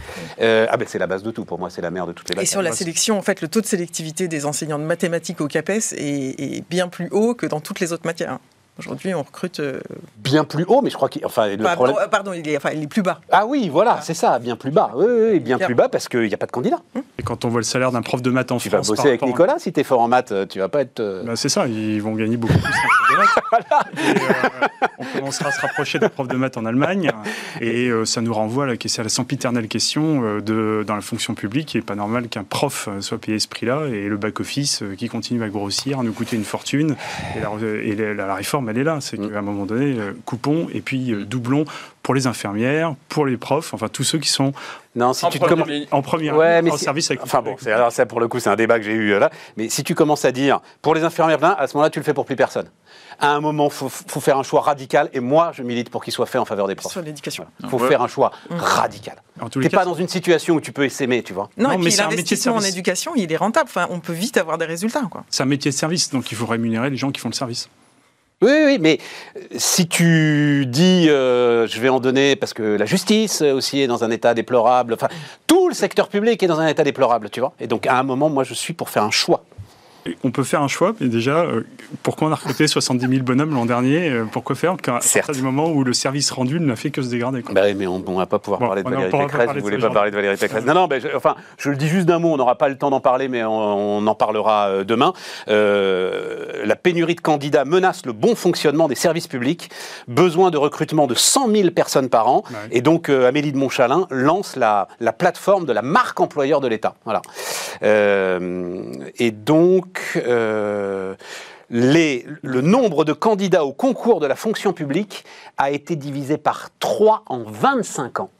ah ben c'est la base de tout pour moi, c'est la mère de toutes les bases. Et sur la sélection, en fait, le taux de sélectivité des enseignants de mathématiques au CAPES est, est bien plus haut que dans toutes les autres matières. Aujourd'hui, on recrute. Euh, bien plus haut, mais je crois qu'il. Enfin, le problème... Pardon, il est, enfin, il est plus bas. Ah oui, voilà, c'est ça, bien plus bas. Oui, oui bien plus bas parce qu'il n'y a pas de candidat. Et quand on voit le salaire d'un prof de maths en tu France. Tu vas bosser avec Nicolas, si tu es fort en maths, tu vas pas être. Euh, bah, c'est ça, ils vont gagner beaucoup plus. voilà. Euh, on commencera à se rapprocher d'un prof de maths en Allemagne. Et ça nous renvoie à la, à la sempiternelle question de, dans la fonction publique. Il n'est pas normal qu'un prof soit payé ce prix-là et le back-office qui continue à grossir, à nous coûter une fortune. Et la, la, réforme, elle est là. C'est mm un moment donné, euh, coupons et puis euh, doublons pour les infirmières, pour les profs, enfin tous ceux qui sont non, si en tu première, en première ouais, mais en service avec Enfin bon, alors ça pour le coup c'est un débat que j'ai eu euh, là. Mais si tu commences à dire pour les infirmières, à ce moment-là tu le fais pour plus personne. À un moment, faut, faut faire un choix radical. Et moi, je milite pour qu'il soit fait en faveur des profs. Sur l'éducation. Il faut faire un choix mmh. radical. Tu n'es pas dans une situation où tu peux s'aimer, tu vois. Non, mais l'investissement en éducation, il est rentable. Enfin, on peut vite avoir des résultats. C'est un métier de service, donc il faut rémunérer les gens qui font le service. Oui, oui, mais euh, si tu dis euh, je vais en donner parce que la justice aussi est dans un état déplorable, enfin tout le secteur public est dans un état déplorable, tu vois. Et donc à un moment, moi je suis pour faire un choix on peut faire un choix, mais déjà, euh, pourquoi on a recruté 70 000 bonhommes l'an dernier euh, Pourquoi faire? Qu'à partir du moment où le service rendu n'a fait que se dégrader bah Mais on ne va pas pouvoir parler de Valérie Pécresse. Vous ne voulez pas parler de Valérie Pécresse Non, non, je, enfin, je le dis juste d'un mot, on n'aura pas le temps d'en parler, mais on, en parlera euh, demain. la pénurie de candidats menace le bon fonctionnement des services publics. Besoin de recrutement de 100 000 personnes par an. Et donc, Amélie de Montchalin lance la, la, plateforme de la marque employeur de l'État. Voilà. et donc, euh, le nombre de candidats au concours de la fonction publique a été divisé par 3 en 25 ans.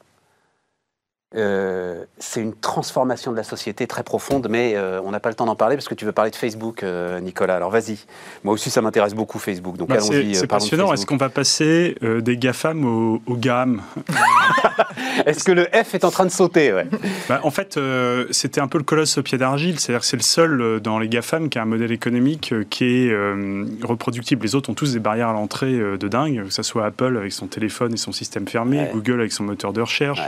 Euh, c'est une transformation de la société très profonde, mais euh, on n'a pas le temps d'en parler parce que tu veux parler de Facebook, euh, Nicolas. Alors vas-y. Moi aussi, ça m'intéresse beaucoup, Facebook. Donc bah, allons-y. C'est passionnant. Est-ce qu'on va passer des GAFAM au, au GAM? Est-ce que le F est en train de sauter bah, En fait, c'était un peu le colosse au pied d'argile. C'est-à-dire que c'est le seul dans les GAFAM qui a un modèle économique qui est reproductible. Les autres ont tous des barrières à l'entrée de dingue, que ce soit Apple avec son téléphone et son système fermé, Google avec son moteur de recherche,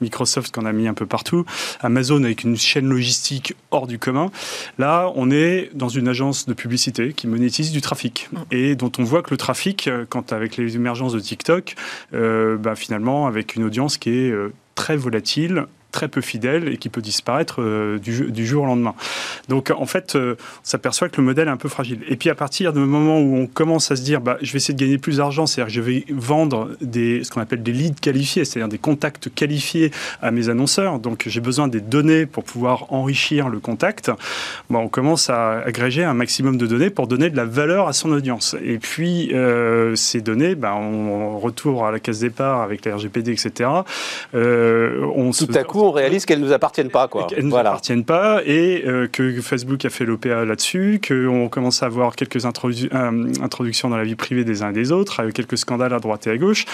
Microsoft qu'on a mis un peu partout, Amazon avec une chaîne logistique hors du commun. Là, on est dans une agence de publicité qui monétise du trafic et dont on voit que le trafic, euh, quand avec les émergences de TikTok, euh, bah, finalement, avec une audience qui est euh, très volatile, très peu fidèle et qui peut disparaître euh, du, jour au lendemain. Donc en fait, euh, on s'aperçoit que le modèle est un peu fragile. Et puis à partir du moment où on commence à se dire, bah, je vais essayer de gagner plus d'argent, c'est-à-dire que je vais vendre des, ce qu'on appelle des leads qualifiés, c'est-à-dire des contacts qualifiés à mes annonceurs. Donc j'ai besoin des données pour pouvoir enrichir le contact. Bon, on commence à agréger un maximum de données pour donner de la valeur à son audience. Et puis euh, ces données, bah, on, retourne à la case départ avec la RGPD, etc. on Tout à coup, on réalise qu'elles ne nous appartiennent pas. Quoi. Qu'elles ne nous appartiennent pas et que Facebook a fait l'OPA là-dessus, qu'on commence à avoir quelques introductions dans la vie privée des uns et des autres, avec quelques scandales à droite et à gauche.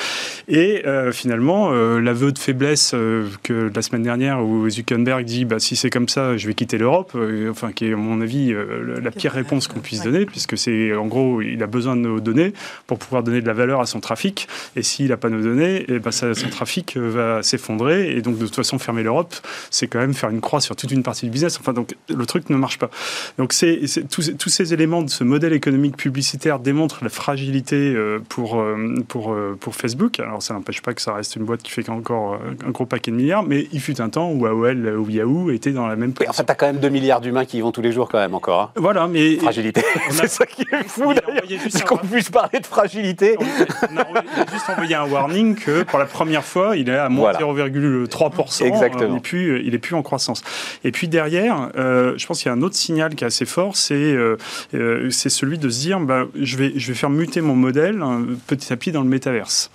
Et finalement, l'aveu de faiblesse que la semaine dernière où Zuckerberg dit bah, si c'est comme ça, je vais quitter l'Europe, enfin qui est à mon avis la pire réponse qu'on puisse donner, puisque c'est en gros il a besoin de nos données pour pouvoir donner de la valeur à son trafic. Et s'il n'a pas nos données, et eh ben son trafic euh, va s'effondrer. Et donc, de toute façon, fermer l'Europe, c'est quand même faire une croix sur toute une partie du business. Enfin, donc, le truc ne marche pas. Donc, c'est, tous, tous, ces éléments de ce modèle économique publicitaire démontrent la fragilité euh, pour, euh, pour, pour Facebook. Alors, ça n'empêche pas que ça reste une boîte qui fait encore un gros paquet de milliards, mais il fut un temps où AOL ou Yahoo étaient dans la même position. en fait, tu as quand même 2 milliards d'humains qui y vont tous les jours, quand même, encore. Hein. Voilà, mais. Fragilité. c'est ça qui est fou, d'ailleurs. Qu'on puisse parler de fragilité. On a, juste envoyé un warning que pour la première fois, il est à moins 0,3%. Exactement. Il n'est plus, il est plus en croissance. Et puis derrière, euh, je pense qu'il y a un autre signal qui est assez fort, c'est euh, euh, c'est celui de se dire, bah, je, vais, je vais faire muter mon modèle hein, petit à petit dans le métaverse.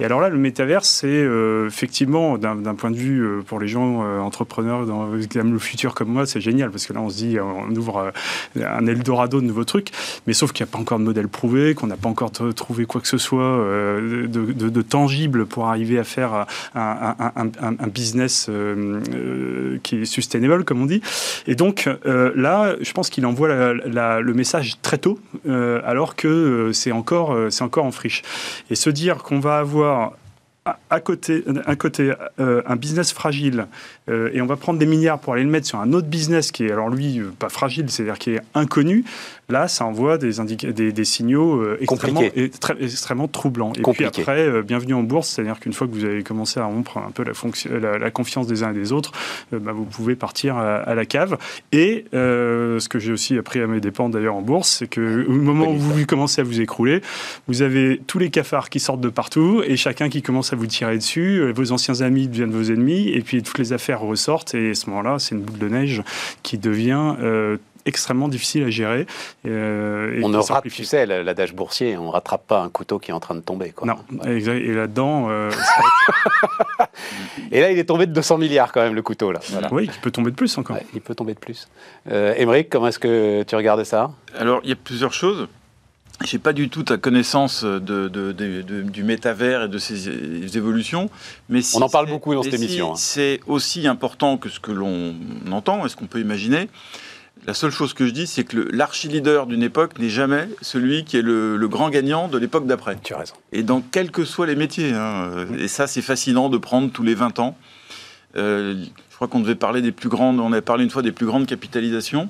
Et alors là, le métaverse, c'est effectivement, d'un point de vue pour les gens entrepreneurs dans, le futur comme moi, c'est génial parce que là, on se dit, on ouvre un Eldorado de nouveaux trucs, mais sauf qu'il n'y a pas encore de modèle prouvé, qu'on n'a pas encore trouvé quoi que ce soit de, tangible pour arriver à faire un, business euh, euh, qui est sustainable, comme on dit. Et donc euh, là, je pense qu'il envoie le message très tôt, alors que c'est encore, c'est encore en friche. Et se dire qu'on va avoir à côté, un côté un business fragile et on va prendre des milliards pour aller le mettre sur un autre business qui est alors lui pas fragile, c'est-à-dire qui est inconnu, Là, ça envoie des, des, des signaux euh, extrêmement, extrêmement troublants. Et puis après, euh, bienvenue en bourse, c'est-à-dire qu'une fois que vous avez commencé à rompre un peu la, la, confiance des uns et des autres, euh, bah, vous pouvez partir à, la cave. Et ce que j'ai aussi appris à mes dépens d'ailleurs en bourse, c'est que au moment où vous commencez à vous écrouler, vous avez tous les cafards qui sortent de partout et chacun qui commence à vous tirer dessus. Vos anciens amis deviennent vos ennemis et puis toutes les affaires ressortent. Et à ce moment-là, c'est une boule de neige qui devient extrêmement difficile à gérer. Euh, on ne rate, tu sais, l'adage boursier, on ne rattrape pas un couteau qui est en train de tomber. Quoi. Non, et là-dedans... Euh, et là, il est tombé de 200 milliards quand même, le couteau. Là. Oui, il peut tomber de plus encore. il peut tomber de plus. Euh, Émeric, comment est-ce que tu regardes ça? Alors, il y a plusieurs choses. Je n'ai pas du tout ta connaissance de, du métavers et de ses évolutions. Mais On en parle beaucoup dans cette émission. Hein. C'est aussi important que ce que l'on entend et ce qu'on peut imaginer. La seule chose que je dis, c'est que l'archi-leader d'une époque n'est jamais celui qui est le, grand gagnant de l'époque d'après. Tu as raison. Et dans quels que soient les métiers. Hein. Et ça, c'est fascinant de prendre tous les 20 ans. Euh, je crois qu'on devait parler des plus grandes, on avait parlé une fois des plus grandes capitalisations.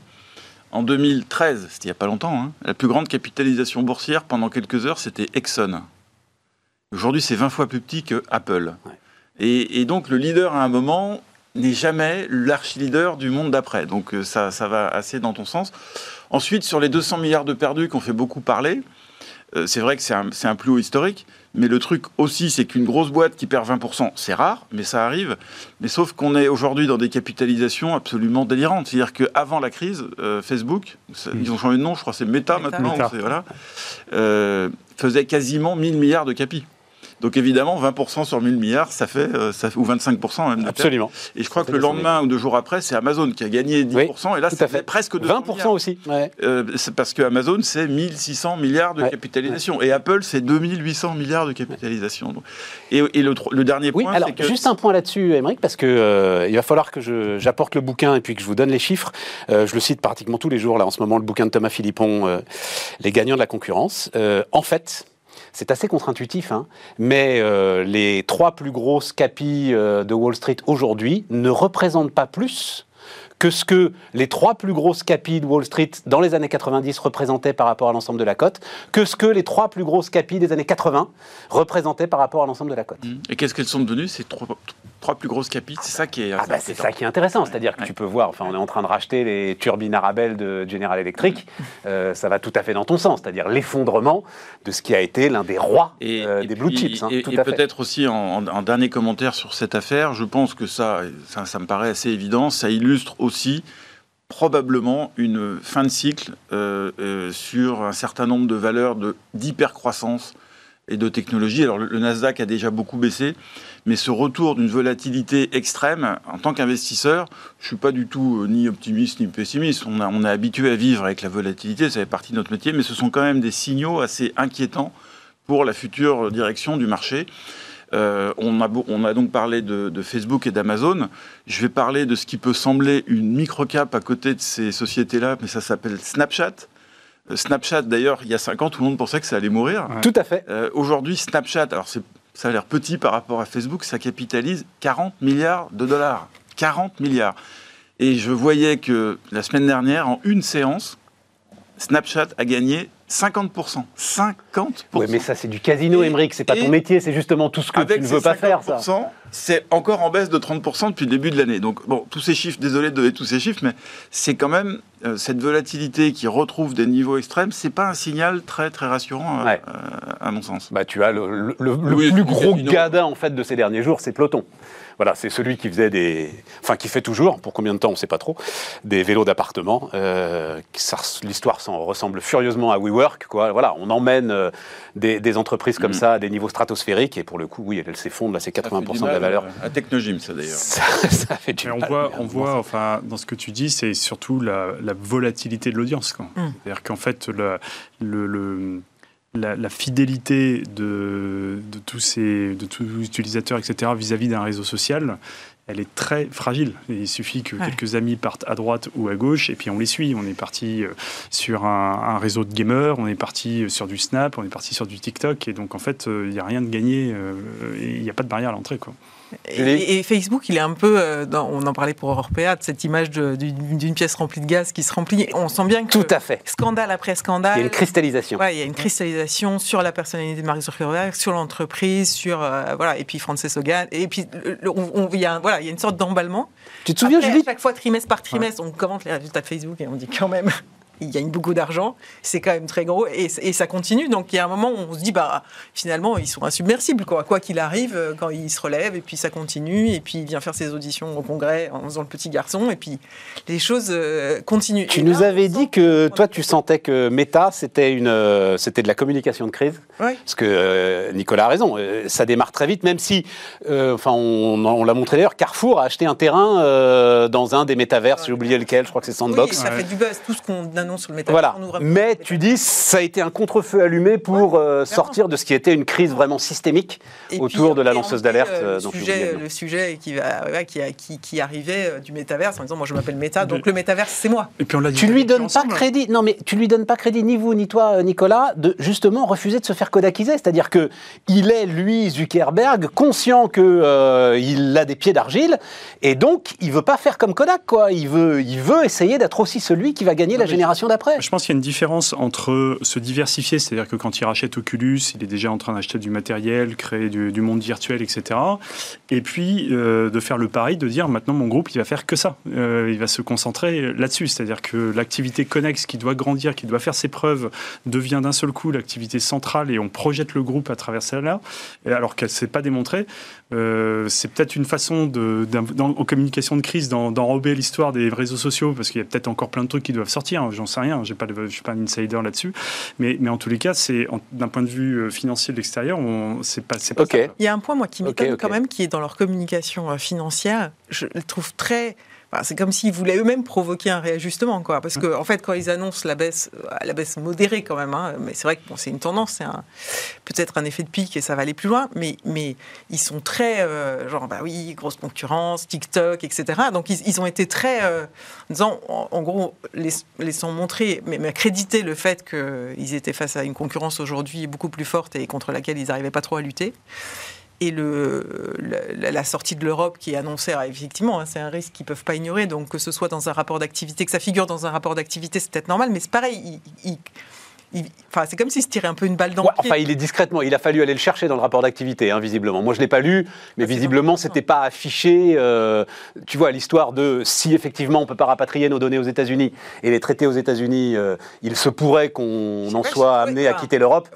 En 2013, c'était il n'y a pas longtemps, hein, la plus grande capitalisation boursière pendant quelques heures, c'était Exxon. Aujourd'hui, c'est 20 fois plus petit que Apple. Et, et, donc, le leader, à un moment, n'est jamais l'archi-leader du monde d'après. Donc euh, ça, ça va assez dans ton sens. Ensuite, sur les 200 milliards de perdus qu'on fait beaucoup parler, euh, c'est vrai que c'est un, un, plus haut historique, mais le truc aussi, c'est qu'une grosse boîte qui perd 20%, c'est rare, mais ça arrive. Mais sauf qu'on est aujourd'hui dans des capitalisations absolument délirantes. C'est-à-dire qu'avant la crise, euh, Facebook, ils ont changé de nom, je crois c'est Meta, maintenant, Voilà, faisait quasiment 1000 milliards de capis. Donc évidemment, 20% sur 1000 milliards, ça fait, euh, ça ou 25% même. Absolument. Et je crois que le lendemain ou deux jours après, c'est Amazon qui a gagné 10%, et là, ça fait. presque 20% aussi. Euh, c'est parce que Amazon, c'est 1600 milliards de capitalisation, et Apple, c'est 2800 milliards de capitalisation. Et, le, dernier point, oui, alors, juste un point là-dessus, Émeric, parce que euh, il va falloir que j'apporte le bouquin et puis que je vous donne les chiffres. je le cite pratiquement tous les jours là en ce moment, le bouquin de Thomas Philippon, Les gagnants de la concurrence. en fait, c'est assez contre-intuitif, hein, mais euh, les trois plus grosses capis euh, de Wall Street aujourd'hui ne représentent pas plus que ce que les trois plus grosses capis de Wall Street dans les années 90 représentaient par rapport à l'ensemble de la cote, que ce que les trois plus grosses capis des années 80 représentaient par rapport à l'ensemble de la cote. Et qu'est-ce qu'elles sont devenues ces trois, trois plus grosses capitales, c'est ça qui est. Ah bah c'est ça qui est intéressant, c'est-à-dire que tu peux voir, enfin on est en train de racheter les turbines Arabelle de General Electric, euh, ça va tout à fait dans ton sens, c'est-à-dire l'effondrement de ce qui a été l'un des rois euh, des blue chips. Hein, et, peut-être aussi en, dernier commentaire sur cette affaire, je pense que ça, ça, me paraît assez évident, ça illustre aussi probablement une fin de cycle euh, sur un certain nombre de valeurs d'hypercroissance et de technologie. Alors le, Nasdaq a déjà beaucoup baissé, mais ce retour d'une volatilité extrême, en tant qu'investisseur, je suis pas du tout euh, ni optimiste ni pessimiste. On, a, on est habitué à vivre avec la volatilité, ça fait partie de notre métier, mais ce sont quand même des signaux assez inquiétants pour la future direction du marché. Euh, on, a, on, a, donc parlé de, de Facebook et d'Amazon. Je vais parler de ce qui peut sembler une microcap à côté de ces sociétés-là, mais ça s'appelle Snapchat. Euh, Snapchat, d'ailleurs, il y a 5 ans, tout le monde pensait que ça allait mourir. Tout à fait. Euh, aujourd'hui, Snapchat, alors ça a l'air petit par rapport à Facebook, ça capitalise 40 milliards de dollars. 40 milliards. Et je voyais que la semaine dernière, en une séance, Snapchat a gagné 50%. 50%. Oui, mais ça, c'est du casino, Emmerich. C'est pas ton métier, c'est justement tout ce que tu ne veux pas faire, ça. C'est encore en baisse de 30% depuis le début de l'année. Donc, bon, tous ces chiffres, désolé de donner tous ces chiffres, mais c'est quand même euh, cette volatilité qui retrouve des niveaux extrêmes, c'est pas un signal très, très rassurant, euh, euh, à mon sens. Bah, tu as le, plus gros gadin, en fait, de ces derniers jours, c'est Peloton. Voilà, c'est celui qui faisait des, enfin qui fait toujours, pour combien de temps on ne sait pas trop, des vélos d'appartement. Euh, L'histoire ressemble furieusement à WeWork. Quoi. Voilà, on emmène des, entreprises comme mm. ça à des niveaux stratosphériques et pour le coup, oui, elles s'effondrent. Là, c'est 80% de la valeur. À Technogym, ça d'ailleurs. Ça, fait du on voit, on voit, enfin, dans ce que tu dis, c'est surtout la, volatilité de l'audience. Mm. C'est-à-dire qu'en fait, le, le la, fidélité de, tous ces de tous les utilisateurs, etc., vis-à-vis d'un réseau social, elle est très fragile. Il suffit que quelques amis partent à droite ou à gauche, et puis on les suit. On est parti euh, sur un, réseau de gamers, on est parti euh, sur du Snap, on est parti sur du TikTok, et donc en fait, euh, il n'y a rien de gagné, il n'y a pas de barrière à l'entrée. Quoi. Et, Facebook, il est un peu, euh, on en parlait pour Européa, de cette image d'une pièce remplie de gaz qui se remplit. On sent bien que Tout à fait. scandale après scandale. Il y a une cristallisation. Ouais, il y a une cristallisation sur la personnalité de Mark Zuckerberg, sur l'entreprise, sur euh, voilà, et puis Frances Hogan, et puis on, il y a voilà, il y a une sorte d'emballement. Tu te souviens, Julie? Chaque fois, trimestre par trimestre, on commente les résultats de Facebook et on dit quand même il gagne beaucoup d'argent, c'est quand même très gros et, ça continue. Donc il y a un moment où on se dit, bah finalement, ils sont insubmersibles, quoi. Quoi qu'il arrive, euh, quand il se relève et puis ça continue, et puis il vient faire ses auditions au congrès en faisant le petit garçon, et puis les choses euh, continuent. Tu nous avais dit que toi, tu sentais que Meta, c'était une, euh, c'était de la communication de crise. Oui. Parce que Nicolas a raison, ça démarre très vite, même si, enfin, on, l'a montré d'ailleurs, Carrefour a acheté un terrain dans un des métaverses, j'ai oublié lequel, je crois que c'est Sandbox. Oui, ça fait du buzz, tout ce qu'on sur le Voilà. Mais tu dis, ça a été un contre-feu allumé pour euh, sortir de ce qui était une crise vraiment systémique autour de la lanceuse d'alerte. Euh, le, sujet, le sujet qui, va, qui, qui, arrivait euh, du métaverse en disant, moi je m'appelle Meta, donc le métaverse c'est moi. Et puis on tu lui donnes pas crédit. Non, mais tu lui donnes pas crédit ni vous ni toi, Nicolas, de justement refuser de se faire kodakiser. C'est-à-dire que il est lui Zuckerberg conscient que il a des pieds d'argile et donc il veut pas faire comme Kodak quoi. Il veut, il veut essayer d'être aussi celui qui va gagner la génération d'après. Je pense qu'il y a une différence entre se diversifier, c'est-à-dire que quand il rachète Oculus, il est déjà en train d'acheter du matériel, créer du, monde virtuel, etc. Et puis euh, de faire le pari, de dire maintenant mon groupe, il va faire que ça. Euh, il va se concentrer là-dessus, c'est-à-dire que l'activité connexe qui doit grandir, qui doit faire ses preuves, devient d'un seul coup l'activité centrale et on projette le groupe à travers celle-là, alors qu'elle ne s'est pas démontrée. Euh, c'est peut-être une façon, de, en communication de crise, d'enrober l'histoire des réseaux sociaux, parce qu'il y a peut-être encore plein de trucs qui doivent sortir. Hein, j'en sais rien, je ne suis pas un insider là-dessus. Mais, mais en tous les cas, c'est d'un point de vue euh, financier de l'extérieur, c'est pas, pas Il y a un point, moi, qui m'étonne quand même, qui est dans leur communication euh, financière. Je le trouve très c'est comme s'ils voulaient eux-mêmes provoquer un réajustement, quoi. Parce que, en fait, quand ils annoncent la baisse, euh, la baisse modérée quand même, hein, mais c'est vrai que bon, c'est une tendance, c'est peut-être un effet de pic et ça va aller plus loin, mais, mais ils sont très, euh, genre, bah oui, grosse concurrence, TikTok, etc. Donc ils, ont été très, euh, disant, en, gros, laissant montrer, mais, mais accréditer le fait qu'ils étaient face à une concurrence aujourd'hui beaucoup plus forte et contre laquelle ils n'arrivaient pas trop à lutter et le, la, sortie de l'Europe qui est annoncée, effectivement, hein, c'est un risque qu'ils ne peuvent pas ignorer. Donc que ce soit dans un rapport d'activité, que ça figure dans un rapport d'activité, c'est peut-être normal, mais c'est pareil. enfin, c'est comme s'il se tirait un peu une balle dans le pied. Enfin, il est discrètement. Il a fallu aller le chercher dans le rapport d'activité, hein, visiblement. Moi, je l'ai pas lu, mais ah, visiblement, c'était pas affiché. Euh, tu vois, l'histoire de si effectivement on peut pas rapatrier nos données aux États-Unis et les traiter aux États-Unis, euh, il se pourrait qu'on en soit amené à quitter l'Europe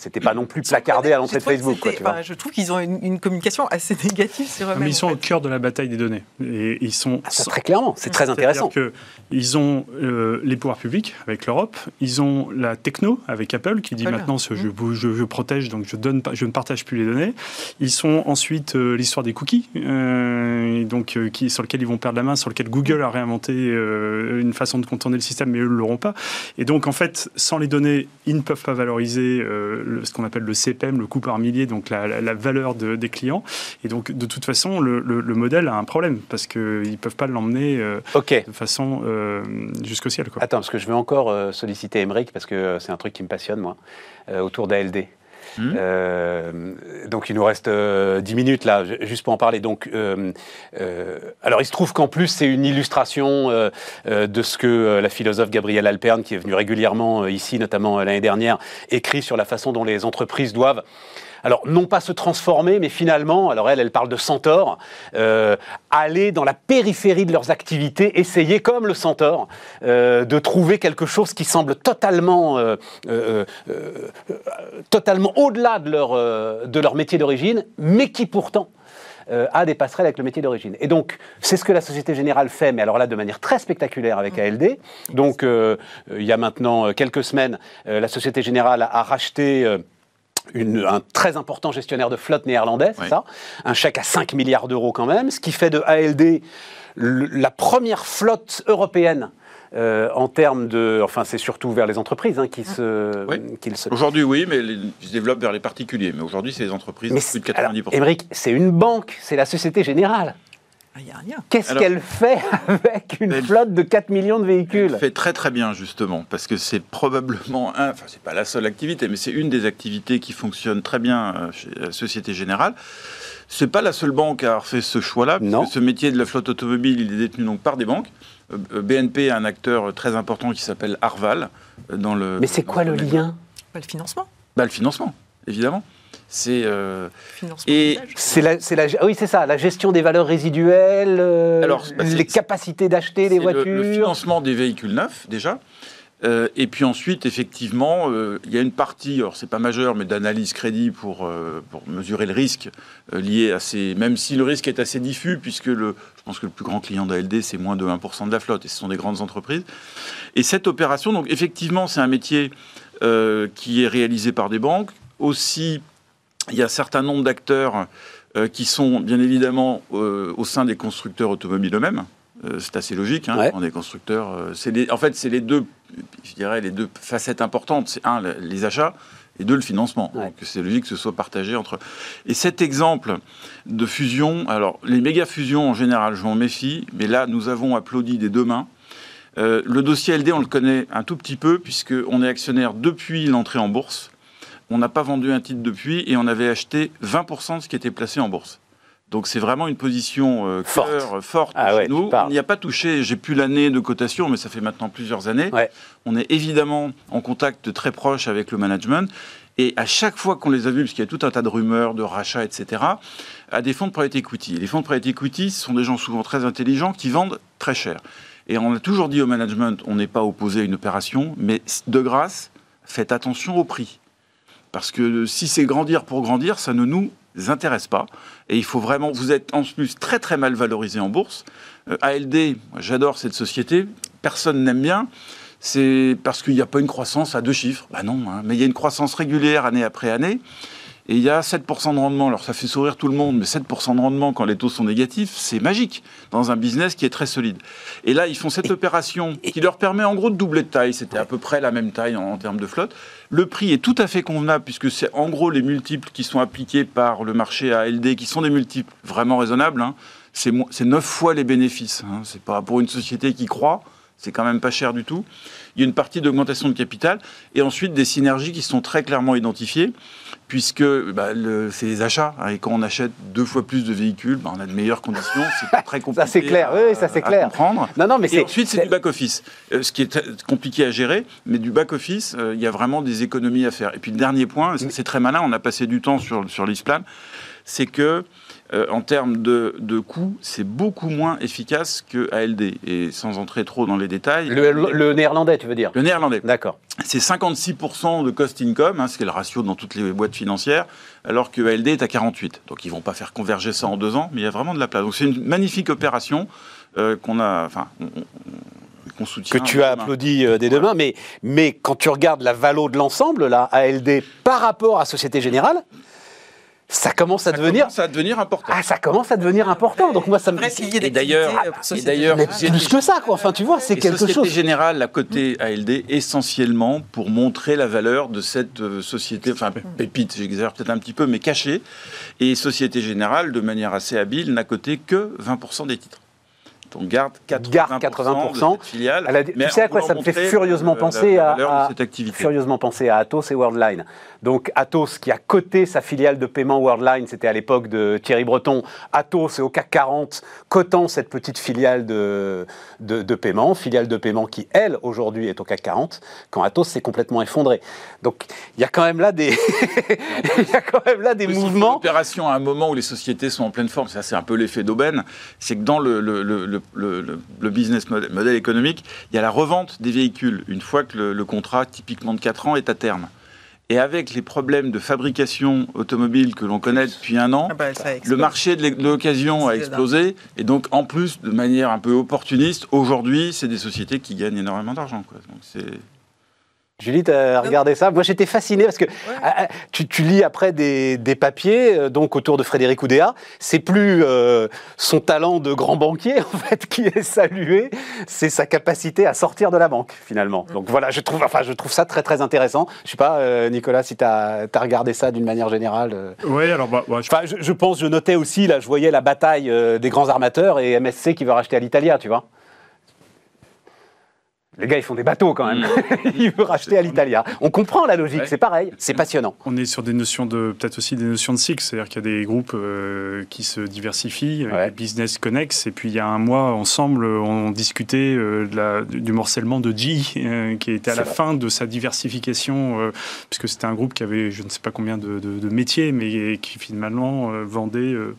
C'était pas non plus placardé à l'entrée de Facebook. je trouve qu'ils ont une, communication assez négative sur eux-mêmes. ils sont au cœur de la bataille des données. Et ils sont. Ah, très clairement, c'est très intéressant. Que ils ont euh, les pouvoirs publics avec l'Europe, ils ont la techno avec Apple qui dit maintenant je, mmh. je, je, protège donc je donne je ne partage plus les données. Ils sont ensuite euh, l'histoire des cookies, euh, donc qui sur lequel ils vont perdre la main, sur lequel Google a réinventé une façon de contourner le système, mais eux ne l'auront pas. Et donc en fait, sans les données, ils ne peuvent pas valoriser ce qu'on appelle le CPM, le coût par millier, donc la, valeur des clients. Et donc, de toute façon, le, modèle a un problème parce qu'ils ne peuvent pas l'emmener euh, de façon euh, jusqu'au ciel. Attends, parce que je veux encore euh, solliciter Emmerich parce que c'est un truc qui me passionne, moi, autour d'ALD. Hmm. donc il nous reste 10 minutes là, juste pour en parler. Donc, alors il se trouve qu'en plus c'est une illustration de ce que la philosophe Gabrielle Alperne, qui est venue régulièrement ici, notamment l'année dernière, écrit sur la façon dont les entreprises doivent alors non pas se transformer, mais finalement, alors elle, elle parle de centaures, euh, aller dans la périphérie de leurs activités, essayer comme le centaure euh, de trouver quelque chose qui semble totalement, euh, totalement au-delà de leur, de leur métier d'origine, mais qui pourtant a des passerelles avec le métier d'origine. Et donc, c'est ce que la Société Générale fait, mais alors là, de manière très spectaculaire avec mmh. ALD. Donc, il y a maintenant quelques semaines, la Société Générale a racheté un très important gestionnaire de flotte néerlandais, c'est ça Un chèque à 5 milliards d'euros quand même, ce qui fait de ALD la première flotte européenne euh, en termes de. Enfin, c'est surtout vers les entreprises hein, qui se. Aujourd'hui, oui, mais ils se développent vers les particuliers. Mais aujourd'hui, c'est les entreprises, plus de 90%. Émeric, c'est une banque, c'est la Société Générale. Qu'est-ce qu'elle fait avec une flotte de 4 millions de véhicules Elle fait très très bien justement, parce que c'est probablement, un, enfin c'est pas la seule activité, mais c'est une des activités qui fonctionne très bien euh, chez la Société Générale. C'est pas la seule banque à avoir fait ce choix-là, parce ce métier de la flotte automobile, il est détenu donc par des banques. Euh, euh, BNP a un acteur très important qui s'appelle Arval dans le. Mais c'est quoi le lien Le financement. Bah, le financement, évidemment. C'est euh, et c'est la, la, oui c'est ça, la gestion des valeurs résiduelles, euh, Alors, bah, les capacités d'acheter des voitures, le, financement des véhicules neufs déjà. Euh, et puis ensuite, effectivement, il y a une partie, alors c'est pas majeur, mais d'analyse crédit pour, pour mesurer le risque lié à ces. Même si le risque est assez diffus, puisque le, je pense que le plus grand client d'ALD, c'est moins de 1% de la flotte, et ce sont des grandes entreprises. Et cette opération, donc effectivement, c'est un métier qui est réalisé par des banques, aussi il y a un certain nombre d'acteurs euh, qui sont bien évidemment euh, au sein des constructeurs automobiles eux-mêmes. Euh, c'est assez logique. Hein, On est constructeurs. en fait, c'est les deux, je dirais, les deux facettes importantes. C'est un, les achats, et deux, le financement. Donc c'est logique que ce soit partagé entre. Et cet exemple de fusion, alors les méga fusions en général, je m'en méfie, mais là, nous avons applaudi des deux mains. le dossier LD, on le connaît un tout petit peu, puisqu'on est actionnaire depuis l'entrée en bourse on n'a pas vendu un titre depuis et on avait acheté 20% de ce qui était placé en bourse. Donc c'est vraiment une position euh, forte, forte ah chez nous. On n'y a pas touché, j'ai plus l'année de cotation, mais ça fait maintenant plusieurs années. On est évidemment en contact très proche avec le management. Et à chaque fois qu'on les a vus, parce qu'il y a tout un tas de rumeurs, de rachats, etc., à des fonds de private equity. les fonds de private equity, ce sont des gens souvent très intelligents qui vendent très cher. Et on a toujours dit au management, on n'est pas opposé à une opération, mais de grâce, faites attention au prix. Parce que si c'est grandir pour grandir, ça ne nous intéresse pas. Et il faut vraiment, vous êtes en plus très très mal valorisé en bourse. Euh, ALD, j'adore cette société, personne n'aime bien. C'est parce qu'il n'y a pas une croissance à deux chiffres. Bah non, hein. mais il y a une croissance régulière année après année. Et il y a 7% de rendement. Alors ça fait sourire tout le monde, mais 7% de rendement quand les taux sont négatifs, c'est magique dans un business qui est très solide. Et là, ils font cette opération qui leur permet en gros de doubler de taille. C'était à peu près la même taille en, termes de flotte. Le prix est tout à fait convenable puisque c'est en gros les multiples qui sont appliqués par le marché ALD qui sont des multiples vraiment raisonnables. Hein. C'est 9 fois les bénéfices. Hein. C'est pas pour une société qui croit, c'est quand même pas cher du tout. Il y a une partie d'augmentation de capital et ensuite des synergies qui sont très clairement identifiées puisque bah, c'est les achats. Hein, et quand on achète deux fois plus de véhicules, bah, on a de meilleures conditions. C'est pas très compliqué. ça c'est clair, oui, ça c'est clair. comprendre. Non, non, mais et ensuite c'est du back office, euh, ce qui est compliqué à gérer, mais du back office, euh, il y a vraiment des économies à faire. Et puis le dernier point, c'est très malin. On a passé du temps sur sur l'ISPLAN, c'est que euh, en termes de, de coûts, c'est beaucoup moins efficace que ALD. Et sans entrer trop dans les détails. Le, néerlandais, tu veux dire? Le néerlandais. D'accord. c'est 56% de cost income, hein, ce qui est le ratio dans toutes les boîtes financières, alors que ALD est à 48. Donc ils ne vont pas faire converger ça en deux ans, mais il y a vraiment de la place. Donc c'est une magnifique opération euh, qu'on a, enfin, qu'on soutient. Que tu as applaudi euh, dès demain, mais, mais quand tu regardes la valo de l'ensemble, là, ALD par rapport à Société Générale, ça commence à devenir commence à devenir important. Ah, ça commence à devenir important. Donc moi ça me et d'ailleurs et d'ailleurs plus que ça quoi. Enfin tu vois, c'est quelque société chose. Générale à côté ALD essentiellement pour montrer la valeur de cette euh, société enfin pépite, j'exagère peut-être un petit peu mais cachée et Société Générale de manière assez habile n'a coté que 20% des titres. On garde 80%, garde 80% de filiale. tu sais à quoi ça me fait furieusement penser à, à furieusement penser à Atos et Worldline. Donc Atos qui a coté sa filiale de paiement Worldline, c'était à l'époque de Thierry Breton. Atos est au CAC 40, cotant cette petite filiale de, de, paiement, filiale de paiement qui, elle, aujourd'hui est au CAC 40, quand Atos s'est complètement effondré. Donc il y a quand même là des, il y a quand même là des mouvements. Opération à un moment où les sociétés sont en pleine forme, ça c'est un peu l'effet d'aubaine, c'est que dans le, le, le, le, business model, modèle économique, il y a la revente des véhicules une fois que le, contrat typiquement de 4 ans est à terme. Et avec les problèmes de fabrication automobile que l'on connaît depuis un an, ah bah, le marché de l'occasion a explosé. Et donc, en plus, de manière un peu opportuniste, aujourd'hui, c'est des sociétés qui gagnent énormément d'argent. Donc, c'est Julie, tu as regardé ça Moi, j'étais fasciné parce que ah, ah, tu, lis après des, papiers euh, donc autour de Frédéric Oudéa. C'est plus euh, son talent de grand banquier en fait qui est salué, c'est sa capacité à sortir de la banque finalement. Donc voilà, je trouve, enfin, je trouve ça très très intéressant. Je sais pas, euh, Nicolas, si tu as, regardé ça d'une manière générale. Oui, alors bah, je... je... je... pense, je notais aussi là, je voyais la bataille des grands armateurs et MSC qui veut racheter à l'Italia, tu vois. Les gars, ils font des bateaux quand même. Mm. ils veulent racheter à l'Italia. On comprend la logique, c'est pareil, c'est passionnant. On est sur des notions de, peut-être aussi des notions de cycle, c'est-à-dire qu'il y a des groupes euh, qui se diversifient, ouais. business connects, et puis il y a un mois, ensemble, on discutait euh, de la, du morcellement de G, euh, qui était à la fin de sa diversification, puisque c'était un groupe qui avait je ne sais pas combien de, de métiers, mais qui finalement vendait euh,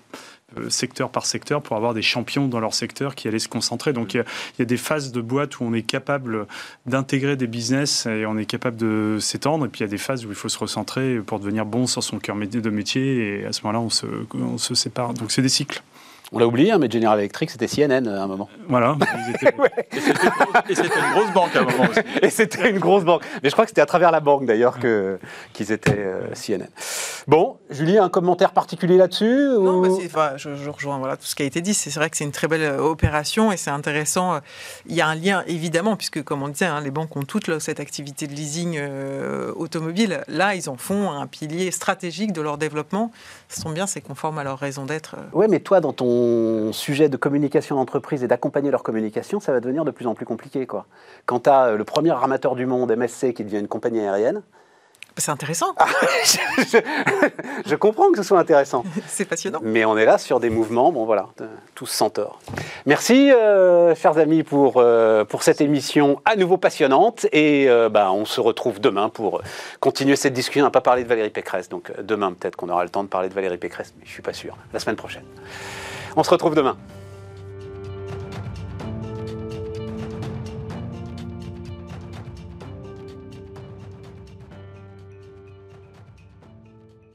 secteur par secteur pour avoir des champions dans leur secteur qui allaient se concentrer. Donc il y, a, des phases de boîte où on est capable d'intégrer des business et on est capable de s'étendre. Et puis il y a des phases où il faut se recentrer pour devenir bon sur son cœur de métier. Et à ce moment-là, on se, on se sépare. Donc c'est des cycles. On l'a oublié, hein, mais General Electric, c'était CNN euh, à un moment. Voilà. Et c'était une grosse banque à un moment aussi. Et c'était une grosse banque. Mais je crois que c'était à travers la banque d'ailleurs que, qu'ils étaient euh, CNN. Bon, Julie, un commentaire particulier là-dessus Non, bah je, rejoins voilà, tout ce qui a été dit. C'est vrai que c'est une très belle euh, opération et c'est intéressant. Il y a un lien évidemment, puisque comme on disait, hein, les banques ont toute cette activité de leasing automobile. Là, ils en font un pilier stratégique de leur développement. Ça tombe bien, c'est conforme à leur raison d'être. Oui, mais toi, dans ton sujet de communication d'entreprise et d'accompagner leur communication, ça va devenir de plus en plus compliqué. Quoi. Quand tu as euh, le premier armateur du monde, MSC, qui devient une compagnie aérienne, c'est intéressant. Ah, je, comprends que ce soit intéressant. C'est passionnant. Mais on est là sur des mouvements, bon voilà, tous sans tort. Merci, euh, chers amis, pour, euh, pour cette émission à nouveau passionnante. Et bah, on se retrouve demain pour continuer cette discussion. On n'a pas parlé de Valérie Pécresse, donc demain peut-être qu'on aura le temps de parler de Valérie Pécresse, mais je ne suis pas sûr. La semaine prochaine. On se retrouve demain.